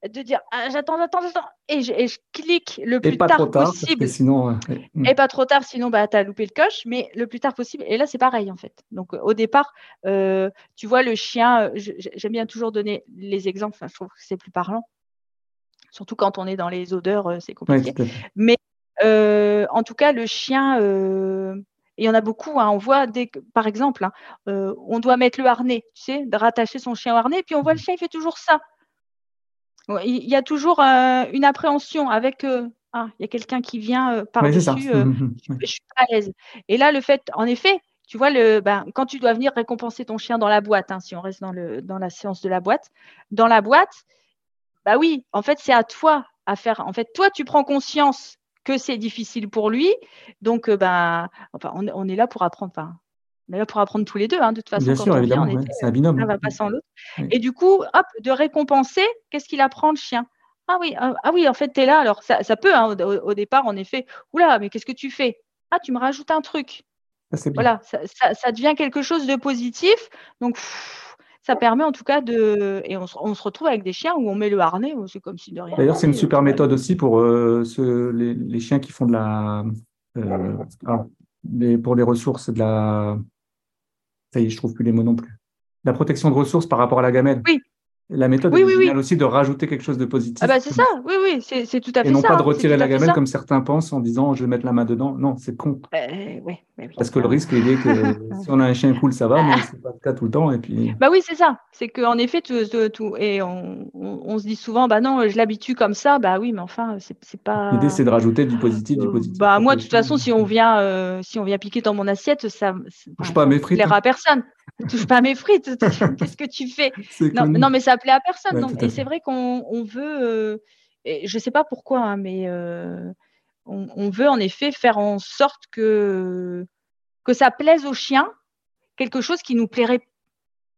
de dire ah, j'attends, j'attends, j'attends, et, je, clique le plus tard, possible. Sinon. Et pas trop tard, sinon bah, tu as loupé le coche, mais le plus tard possible. Et là, c'est pareil en fait. Donc au départ, euh, tu vois, le chien, euh, j'aime bien toujours donner les exemples, je trouve que c'est plus parlant. Surtout quand on est dans les odeurs, euh, c'est compliqué. mais en tout cas, le chien il y en a beaucoup. Hein. On voit, des, par exemple, hein, euh, on doit mettre le harnais, tu sais, de rattacher son chien au harnais, puis on voit le mmh. chien, il fait toujours ça. Il y a toujours euh, une appréhension avec euh, ah, il y a quelqu'un qui vient par-dessus, <laughs> mmh, je, ne suis pas à l'aise. Et là, le fait, en effet, tu vois, le, ben, quand tu dois venir récompenser ton chien dans la boîte, hein, si on reste dans, le, dans la séance de la boîte, dans la boîte, bah oui, en fait, c'est à toi à faire. En fait, toi, tu prends conscience que c'est difficile pour lui. Donc, euh, ben, enfin, on, est là pour apprendre. Enfin, on là pour apprendre tous les deux, hein, de toute façon. Bien sûr, évidemment, c'est un binôme. On va pas sans l'autre. Et du coup, hop, de récompenser, qu'est-ce qu'il apprend le chien? Ah oui, ah, ah, oui, en fait, tu es là. Alors, ça, peut, hein, au, départ, en effet. Oula, mais qu'est-ce que tu fais? Ah, tu me rajoutes un truc. voilà, ça, ça, devient quelque chose de positif. Donc, ça permet en tout cas de. Et on, se retrouve avec des chiens où on met le harnais, c'est comme si de rien. D'ailleurs, c'est une super méthode aussi pour euh, les, chiens qui font de la. Euh, pour les ressources, de la. Ça y est, je trouve plus les mots non plus. La protection de ressources par rapport à la gamelle. Oui, la méthode est oui, aussi de rajouter quelque chose de positif. Ah bah c'est ça, oui, oui, c'est tout à fait ça. Et non pas de hein, retirer la gamelle comme certains pensent en disant je vais mettre la main dedans. Non, c'est con. Euh, Parce que le risque, il est que <laughs> si on a un chien cool, ça va, mais c'est pas le cas tout le temps. Et puis... Bah oui, c'est ça. C'est qu'en effet, tout, tout, et on, on, se dit souvent, bah non, je l'habitue comme ça. Bah oui, mais enfin, c'est pas. L'idée, c'est de rajouter du positif, du positif. Bah moi, de toute façon, si on vient, euh, si on vient piquer dans mon assiette, ça. Touche pas à mes frites. plaira à personne. touche pas à mes frites. <laughs> Qu'est-ce que tu fais? Non, non, mais ça plaît à personne. donc, et c'est vrai qu'on veut, euh, et je ne sais pas pourquoi, hein, mais euh, on, veut en effet faire en sorte que, que ça plaise aux chiens, quelque chose qui nous plairait,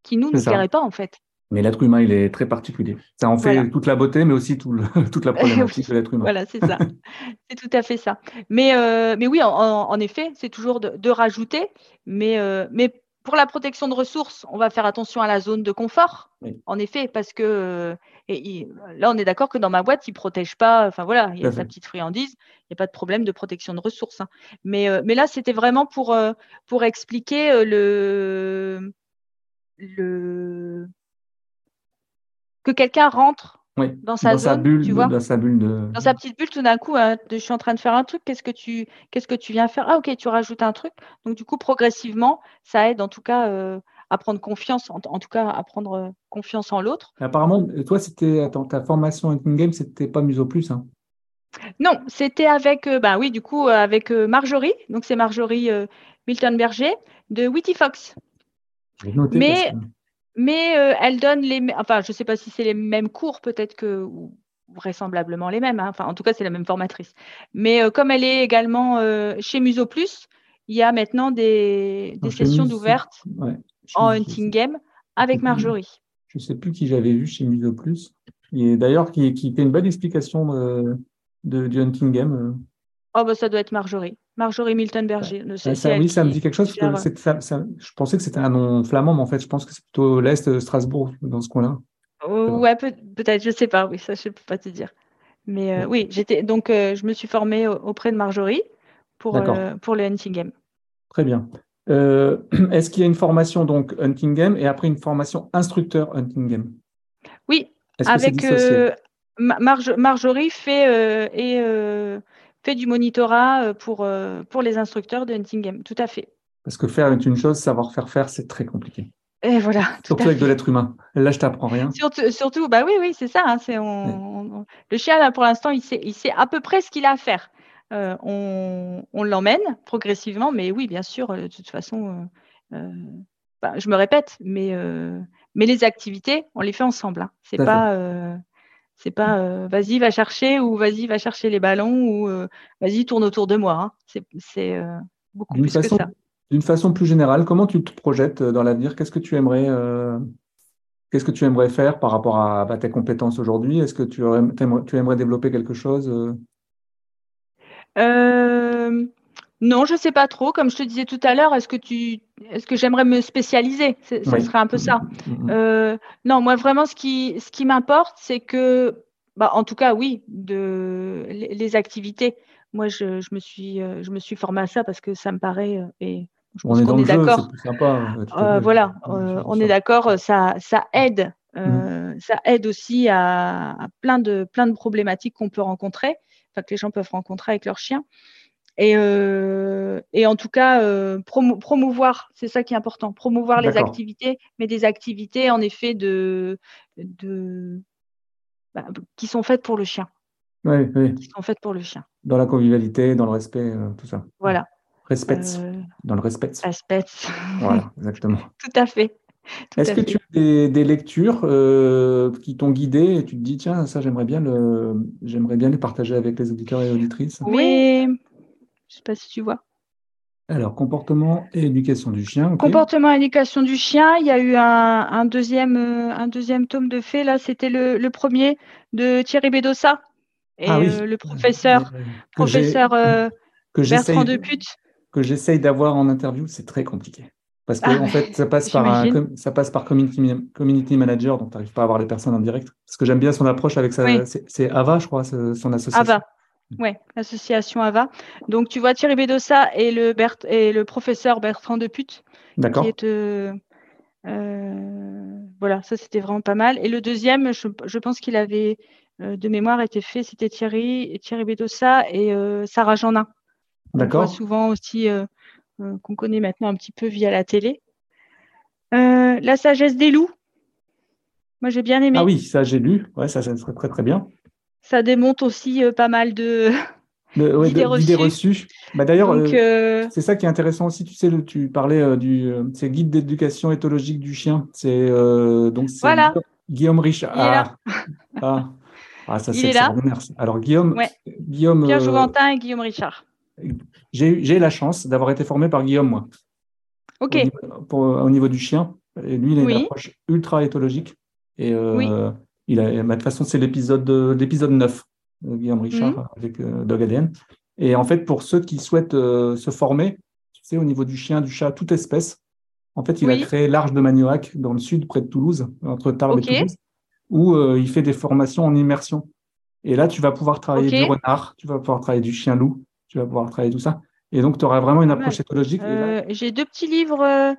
qui nous ne plairait pas en fait. Mais l'être humain, il est très particulier. Ça en fait toute la beauté, mais aussi tout <laughs> toute la <laughs> problématique de l'être humain. Voilà, c'est ça. <laughs> c'est tout à fait ça. Mais, euh, mais oui, en, effet, c'est toujours de, rajouter. Mais, mais pour la protection de ressources, on va faire attention à la zone de confort, en effet, parce que euh, et, là, on est d'accord que dans ma boîte, il ne protège pas, enfin voilà, il y a sa petite friandise, il n'y a pas de problème de protection de ressources. Hein. Mais, euh, mais là, c'était vraiment pour, euh, pour expliquer le, le, que quelqu'un rentre dans sa zone, bulle, tu vois, dans sa bulle de... dans sa petite bulle, tout d'un coup, hein, je suis en train de faire un truc. Qu'est-ce que tu, qu'est-ce que tu viens faire? Ah, ok, tu rajoutes un truc. Donc du coup, progressivement, ça aide en tout cas euh, à prendre confiance, en, tout cas à prendre euh, confiance en l'autre. Apparemment, toi, c'était ta formation Hunting Game, c'était pas Muso Plus, hein? Non, c'était avec, euh, bah oui, du coup, avec Marjorie. Donc c'est Marjorie Milton Berger de Witty Fox. Mais mais euh, elle donne les, enfin, je ne sais pas si c'est les mêmes cours, peut-être que vraisemblablement les mêmes. Hein. Enfin, en tout cas, c'est la même formatrice. Mais euh, comme elle est également euh, chez Muso Plus, il y a maintenant des, sessions d'ouvertes en hunting game avec Marjorie. Je ne sais plus qui j'avais vu chez Muso Plus. Et d'ailleurs, qui, qui fait une belle explication de, du hunting game. Oh, bah, ça doit être Marjorie. Marjorie Milton Berger. Ça, oui, ça me dit quelque chose. je pensais que c'était un nom flamand, mais en fait, je pense que c'est plutôt l'Est de Strasbourg, dans ce coin-là. Oh, ouais, peut-être, je sais pas. Oui, ça, je peux pas te dire. Mais oui, j'étais donc je me suis formée auprès de Marjorie pour, pour le hunting game. Très bien. <clears throat> Est-ce qu'il y a une formation donc hunting game et après une formation instructeur hunting game? Oui, avec Marjorie fait et fait du monitorat pour, pour les instructeurs de hunting game. Tout à fait. Parce que faire est une chose, savoir faire faire, c'est très compliqué. Et voilà. Surtout avec de l'être humain. Là, je t'apprends rien. Surtout, surtout, bah oui, oui, c'est ça. Hein, c'est Le chien, là, pour l'instant, il sait, il sait à peu près ce qu'il a à faire. Euh, on, on l'emmène progressivement, mais oui, bien sûr, euh, de toute façon, euh, bah, je me répète, mais, mais les activités, on les fait ensemble. Hein. C'est pas, c'est pas vas-y, va chercher ou vas-y, va chercher les ballons ou vas-y, tourne autour de moi. Hein. C'est beaucoup plus que ça. D'une façon plus générale, comment tu te projettes euh, dans l'avenir? Qu'est-ce que tu aimerais euh, Qu'est-ce que tu aimerais faire par rapport à, tes compétences aujourd'hui? Est-ce que tu, tu, aimerais développer quelque chose euh? Non, je ne sais pas trop. Comme je te disais tout à l'heure, est-ce que tu, est-ce que j'aimerais me spécialiser? Ce serait un peu ça. Mm, mm, mm, non, moi vraiment, ce qui, ce qui m'importe, c'est que, bah, en tout cas, oui, de les, activités. Moi, je, je, me suis, je me suis formée à ça parce que ça me paraît et on est dans le d'accord. Euh, voilà, euh, on est d'accord, ça, ça aide. Euh. Ça aide aussi à, plein, de, plein de problématiques qu'on peut rencontrer, enfin que les gens peuvent rencontrer avec leurs chiens. Et, et en tout cas, promouvoir, c'est ça qui est important, promouvoir les activités, mais des activités en effet de, de, bah, qui sont faites pour le chien. Oui, oui. Qui sont faites pour le chien. Dans la convivialité, dans le respect, tout ça. Voilà. Respect. Euh, dans le respect. Respect. Voilà, exactement. <laughs> Tout à fait. Est-ce que tu as des, lectures euh, qui t'ont guidé et tu te dis, tiens, ça, j'aimerais bien, le, j'aimerais bien les partager avec les auditeurs et auditrices? Oui, je ne sais pas si tu vois. Alors, comportement et éducation du chien. Comportement et éducation du chien. Il y a eu un, deuxième, euh, un deuxième tome de fait. Là, c'était le, premier de Thierry Bedossa et ah le professeur, professeur Bertrand Deput que j'essaye d'avoir en interview, c'est très compliqué. Parce que, ah en fait, ça passe, par un, ça passe par community, community manager, donc tu n'arrives pas à avoir les personnes en direct. Parce que j'aime bien son approche avec sa. C'est AVA, je crois, son association. AVA. Oui, l'association AVA. Donc, tu vois Thierry Bedossa et le, Bert, et le professeur Bertrand Deput. D'accord. Qui est. Euh, euh, voilà, ça c'était vraiment pas mal. Et le deuxième, je, je pense qu'il avait euh, de mémoire été fait, c'était Thierry, Thierry Bedossa et Sarah Jeanin. On voit souvent aussi, qu'on connaît maintenant un petit peu via la télé. La sagesse des loups. Moi, j'ai bien aimé. Ah oui, ça, j'ai lu. Ouais, ça, ça serait très, très bien. Ça démonte aussi pas mal de. <laughs> d'idées reçues. Bah, D'ailleurs, c'est ça qui est intéressant aussi. Tu sais, tu parlais du c'est guide d'éducation éthologique du chien. C'est donc voilà. Guillaume Richard. Ah, ah, ah, ça c'est extraordinaire. Alors Guillaume, Guillaume Pierre Jouventin et Guillaume Richard. J'ai la chance d'avoir été formé par Guillaume, moi. OK. Au niveau, du chien. Et lui, il a une approche ultra éthologique. Et euh, il a, de toute façon, c'est l'épisode 9, Guillaume Richard, mhm. avec euh, Dog ADN. Et en fait, pour ceux qui souhaitent euh, se former, tu sais, au niveau du chien, du chat, toute espèce, en fait, il a créé l'Arche de Manioac dans le sud, près de Toulouse, entre Tarbes et Toulouse, où il fait des formations en immersion. Et là, tu vas pouvoir travailler du renard, tu vas pouvoir travailler du chien-loup, tu vas pouvoir travailler tout ça. Et donc, tu auras vraiment une approche écologique. Euh, j'ai deux petits livres.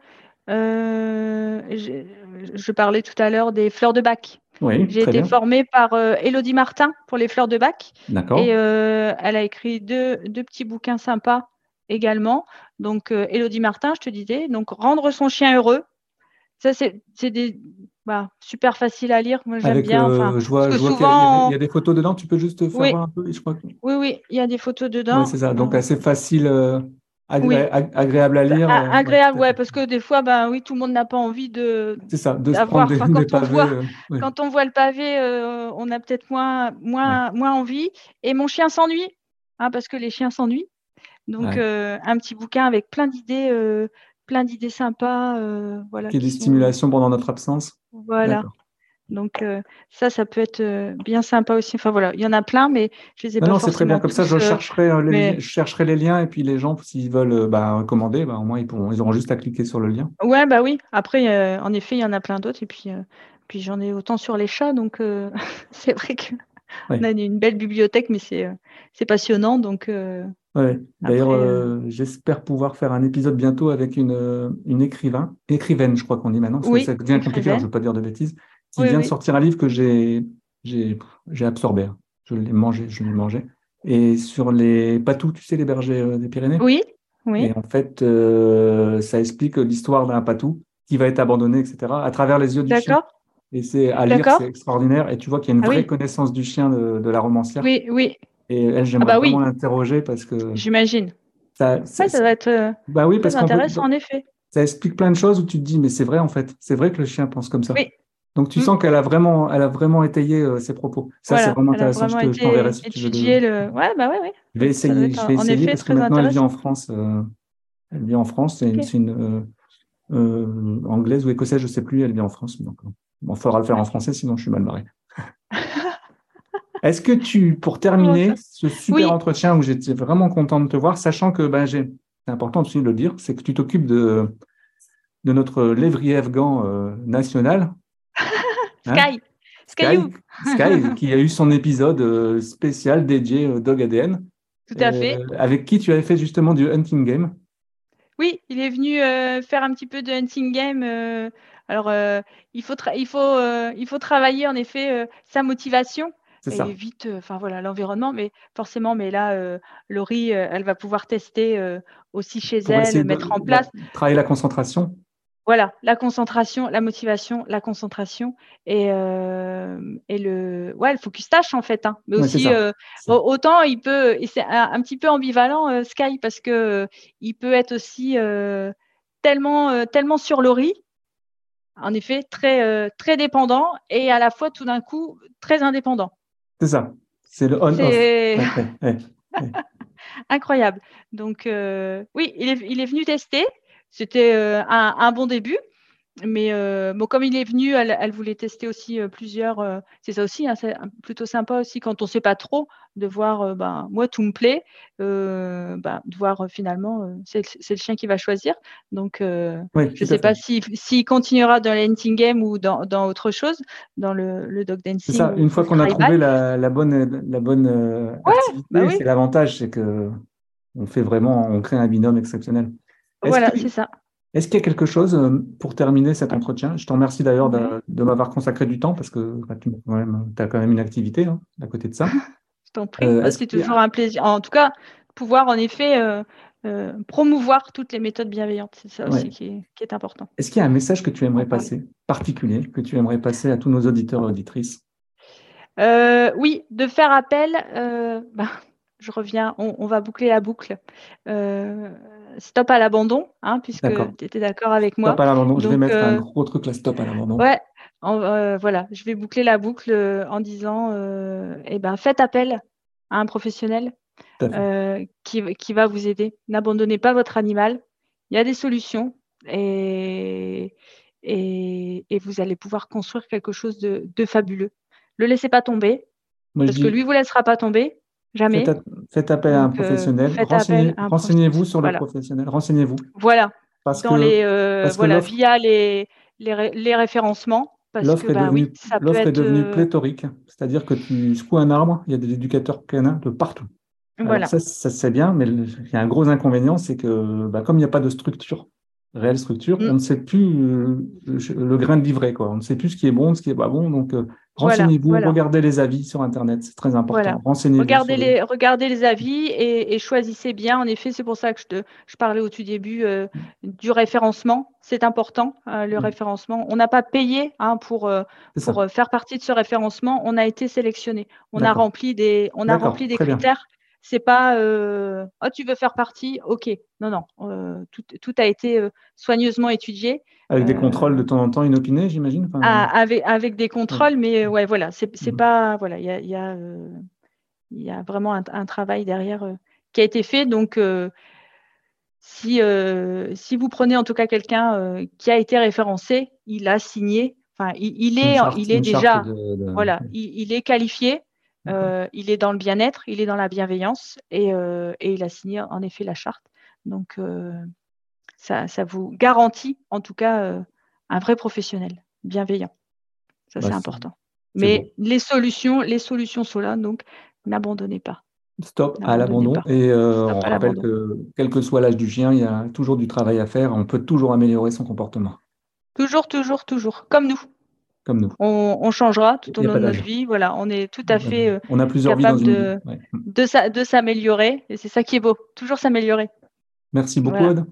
Euh, je parlais tout à l'heure des fleurs de bac. Oui, J'ai été formée par Elodie euh, Martin pour les fleurs de bac. D'accord. Et elle a écrit deux, deux, petits bouquins sympas également. Donc, Elodie Martin, je te disais, donc rendre son chien heureux. Ça, c'est des, bah, super facile à lire. Moi, j'aime bien. Euh, je vois, souvent... il, y a, des photos dedans. Tu peux juste faire un peu je crois Oui, oui, il y a des photos dedans. c'est ça. Donc, assez facile, euh, agréable à lire. Euh, agréable, ouais, parce que des fois, ben, oui, tout le monde n'a pas envie de. C'est ça, de se prendre <laughs> des, quand, on voit, quand on voit le pavé, on a peut-être moins, moins, moins envie. Et mon chien s'ennuie, hein, parce que les chiens s'ennuient. Donc, un petit bouquin avec plein d'idées plein d'idées sympas. Euh, voilà, qui est des stimulations pendant notre absence. Voilà. Donc euh, ça, ça peut être euh, bien sympa aussi. Enfin voilà, il y en a plein, mais je les ai pas Non, c'est très bien. Comme ça, je chercherai, les, je chercherai les liens et puis les gens, s'ils veulent bah, commander, bah, au moins ils, pourront, ils auront juste à cliquer sur le lien. Ouais, bah oui. Après, en effet, il y en a plein d'autres et puis Puis j'en ai autant sur les chats, donc <laughs> c'est vrai que on a une belle bibliothèque, mais c'est passionnant. Donc, D'ailleurs, j'espère pouvoir faire un épisode bientôt avec une, une écrivain, écrivaine, je crois qu'on dit maintenant, parce que ça devient compliqué, je ne veux pas dire de bêtises, qui vient de sortir un livre que j'ai absorbé. Je l'ai mangé, je l'ai mangé. Et sur les patous, tu sais, les bergers des Pyrénées? Oui, oui. Et en fait, ça explique l'histoire d'un patou qui va être abandonné, etc., à travers les yeux du chien. Et c'est à lire, c'est extraordinaire. Et tu vois qu'il y a une ah vraie connaissance du chien de, la romancière. Oui, oui. Et elle, j'aimerais ah bah vraiment l'interroger parce que. J'imagine. Ça, ça, doit être euh, bah oui, parce intéressant, en, effet. Ça explique plein de choses où tu te dis, mais c'est vrai, en fait. C'est vrai que le chien pense comme ça. Oui. Donc, tu mm. sens qu'elle a vraiment, elle a vraiment étayé euh, ses propos. Ça, c'est vraiment intéressant. je, te, t'enverrai si tu veux. Le... Ouais, bah ouais, ouais. Je vais essayer, je vais essayer parce que maintenant, elle vit en France. Euh, elle vit en France. C'est une anglaise ou écossaise, je ne sais plus. Elle vit en France. Donc, il faudra le faire en français, sinon je suis mal barré. <laughs> Est-ce que tu, pour terminer ce super entretien où j'étais vraiment content de te voir, sachant que ben, c'est important aussi de le dire, c'est que tu t'occupes de, de notre lévrier afghan euh, Hein Sky. Sky, <laughs> qui a eu son épisode euh, spécial dédié au Dog ADN. Tout à fait. Euh, avec qui tu avais fait justement du hunting game? Oui, il est venu faire un petit peu de hunting game. alors, il, faut il, faut, il faut travailler en effet sa motivation et vite, enfin voilà, l'environnement, mais forcément, mais là, Laurie, elle va pouvoir tester aussi chez elle, mettre en place. travailler la concentration. Voilà, la concentration, la motivation, la concentration et, et le, ouais, le focus tâche en fait. Hein. Mais aussi, autant il peut, et c'est un, petit peu ambivalent Sky parce que il peut être aussi tellement, tellement sur Laurie, en effet, très, très dépendant et à la fois tout d'un coup très indépendant. C'est ça. C'est le on-off. <laughs> Incroyable. Donc, euh, oui, il est, il est, venu tester. C'était euh, un, un, bon début. Mais euh, bon, comme il est venu, elle, voulait tester aussi euh, plusieurs. C'est ça aussi, hein, c'est plutôt sympa aussi quand on ne sait pas trop de voir. ben, moi, tout me plaît, ben, de voir finalement, c'est le chien qui va choisir. Donc, je ne sais pas s'il si, continuera dans l'hunting game ou dans, dans, autre chose, dans le, le dog dancing. C'est ça. Une fois qu'on a trouvé la, la, bonne, la bonne activité, bah c'est l'avantage, c'est que on fait vraiment, on crée un binôme exceptionnel. Voilà, c'est ça. Est-ce qu'il y a quelque chose euh, pour terminer cet entretien? Je te remercie d'ailleurs de, m'avoir consacré du temps parce que bah, tu as quand même une activité hein, à côté de ça. <laughs> Je t'en prie, euh, c'est toujours un plaisir. En tout cas, pouvoir en effet euh, promouvoir toutes les méthodes bienveillantes, c'est ça aussi qui, est, important. Est-ce qu'il y a un message que tu aimerais passer, particulier, que tu aimerais passer à tous nos auditeurs et auditrices? Oui, de faire appel. Bah, je reviens, on, va boucler la boucle stop à l'abandon, hein, puisque tu étais d'accord avec moi. Stop à l'abandon, je vais mettre un euh, gros truc là, stop à l'abandon. Ouais, euh, voilà, je vais boucler la boucle euh, en disant eh ben, faites appel à un professionnel qui, qui, va vous aider. N'abandonnez pas votre animal. Il y a des solutions et, et, et vous allez pouvoir construire quelque chose de, de fabuleux. Le laissez pas tomber, parce que lui vous laissera pas tomber. Jamais. Faites, appel à un euh, professionnel. Renseignez-vous sur le professionnel. Renseignez-vous. Voilà. Parce que, les, euh, voilà, via les, les, référencérencements. L'offre est, bah devenue, est devenue euh, pléthorique. C'est-à-dire que tu secoues un arbre, il y a des éducateurs canins de partout. voilà. Ça, ça c'est bien, mais il y a un gros inconvénient, c'est que bah, comme il n'y a pas de structure réelle structure, mm. on ne sait plus le grain de livret, quoi. On ne sait plus ce qui est bon, ce qui est pas bon. Donc, euh, renseignez-vous, regardez les avis sur Internet, c'est très important. Renseignez-vous. Regardez, les, regardez les avis et, choisissez bien. En effet, c'est pour ça que je, te, je parlais au tout début euh, du référencement. C'est important, le mm. référencement. On n'a pas payé hein, pour, pour faire partie de ce référencement. On a été sélectionné. On a rempli des, on a rempli des critères. C'est pas euh, oh, tu veux faire partie, ok. Non, non, euh, tout, tout, a été euh, soigneusement étudié. Avec des contrôles de temps en temps inopinés, j'imagine ah, avec, avec des contrôles, mais ouais, voilà, c'est mmh. pas. Voilà, il y a, y, a, y a, vraiment un, travail derrière qui a été fait. Donc, si, si vous prenez en tout cas quelqu'un qui a été référencé, il a signé, enfin, il, est, il est déjà, voilà, il, il, est qualifié. Euh, il est dans le bien-être, il est dans la bienveillance et, euh, il a signé en effet la charte. Donc, euh, ça, vous garantit en tout cas un vrai professionnel bienveillant. Ça, c'est important. Mais les solutions, les solutions sont là, donc n'abandonnez pas. Stop à l'abandon. Et on rappelle que quel que soit l'âge du chien, il y a toujours du travail à faire. On peut toujours améliorer son comportement. Toujours, toujours, toujours. Comme nous. Comme nous. On, changera tout au long de notre vie. Voilà, on est tout à fait euh, on a plusieurs capable de, de, s'améliorer. Et c'est ça qui est beau. Toujours s'améliorer. Merci beaucoup, Aude.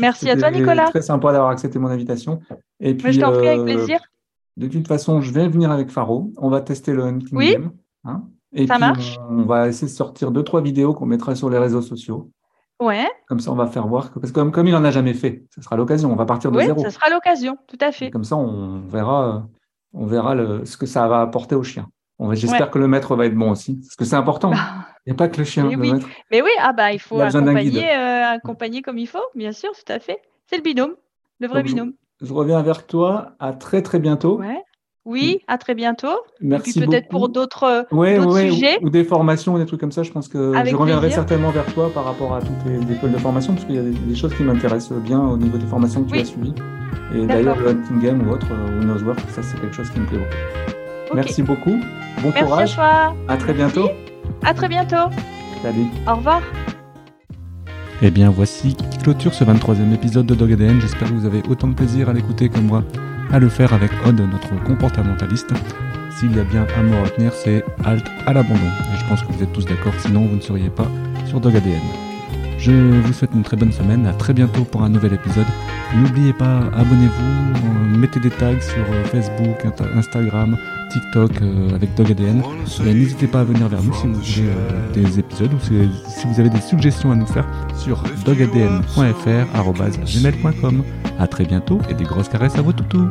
Merci à toi, Nicolas. Très sympa d'avoir accepté mon invitation. Et puis, je t'en prie, avec euh, plaisir. De toute façon, je vais venir avec Faro. On va tester le Hunting oui. Game. Hein. Et ça marche. On, va essayer de sortir deux, trois vidéos qu'on mettra sur les réseaux sociaux. Ouais. Comme ça, on va faire voir. parce que comme, il n'en a jamais fait, ce sera l'occasion. On va partir de zéro. Oui, ce sera l'occasion, tout à fait. comme ça, on verra, on verra ce que ça va apporter au chien. J'espère que le maître va être bon aussi, parce que c'est important. Bah. Il n'y a pas que le chien. Mais, oui. Mais oui, ah bah, il faut accompagner, euh, accompagner comme il faut, bien sûr, tout à fait. C'est le binôme, le vrai binôme. Je, reviens vers toi. À très, très bientôt. Oui, à très bientôt. Merci Et puis peut-être pour d'autres sujets. Ou, des formations, des trucs comme ça. Je pense que je reviendrai certainement vers toi par rapport à toutes les, écoles de formation, parce qu'il y a des, choses qui m'intéressent bien au niveau des formations que tu as suivies. Et d'ailleurs, le Hunting Game ou autre, euh, ou Nosework, ça c'est quelque chose qui me plaît beaucoup. Merci beaucoup. Bon Merci courage. À, toi. à très bientôt. À très bientôt. Salut. Au revoir. Et eh bien voici qui clôture ce 23e épisode de Dog ADN. J'espère que vous avez autant de plaisir à l'écouter comme moi à le faire avec Odd, notre comportementaliste. S'il y a bien un mot à retenir, c'est halt à l'abandon. Et je pense que vous êtes tous d'accord, sinon vous ne seriez pas sur Dog ADN. Je vous souhaite une très bonne semaine, à très bientôt pour un nouvel épisode. N'oubliez pas, abonnez-vous, euh, mettez des tags sur euh, Facebook, Instagram, TikTok euh, avec Dog ADN. Et n'hésitez pas à venir vers nous si vous voulez des épisodes ou si, vous avez des suggestions à nous faire sur dogadn.fr.gmail.com. A très bientôt et des grosses caresses à vos toutous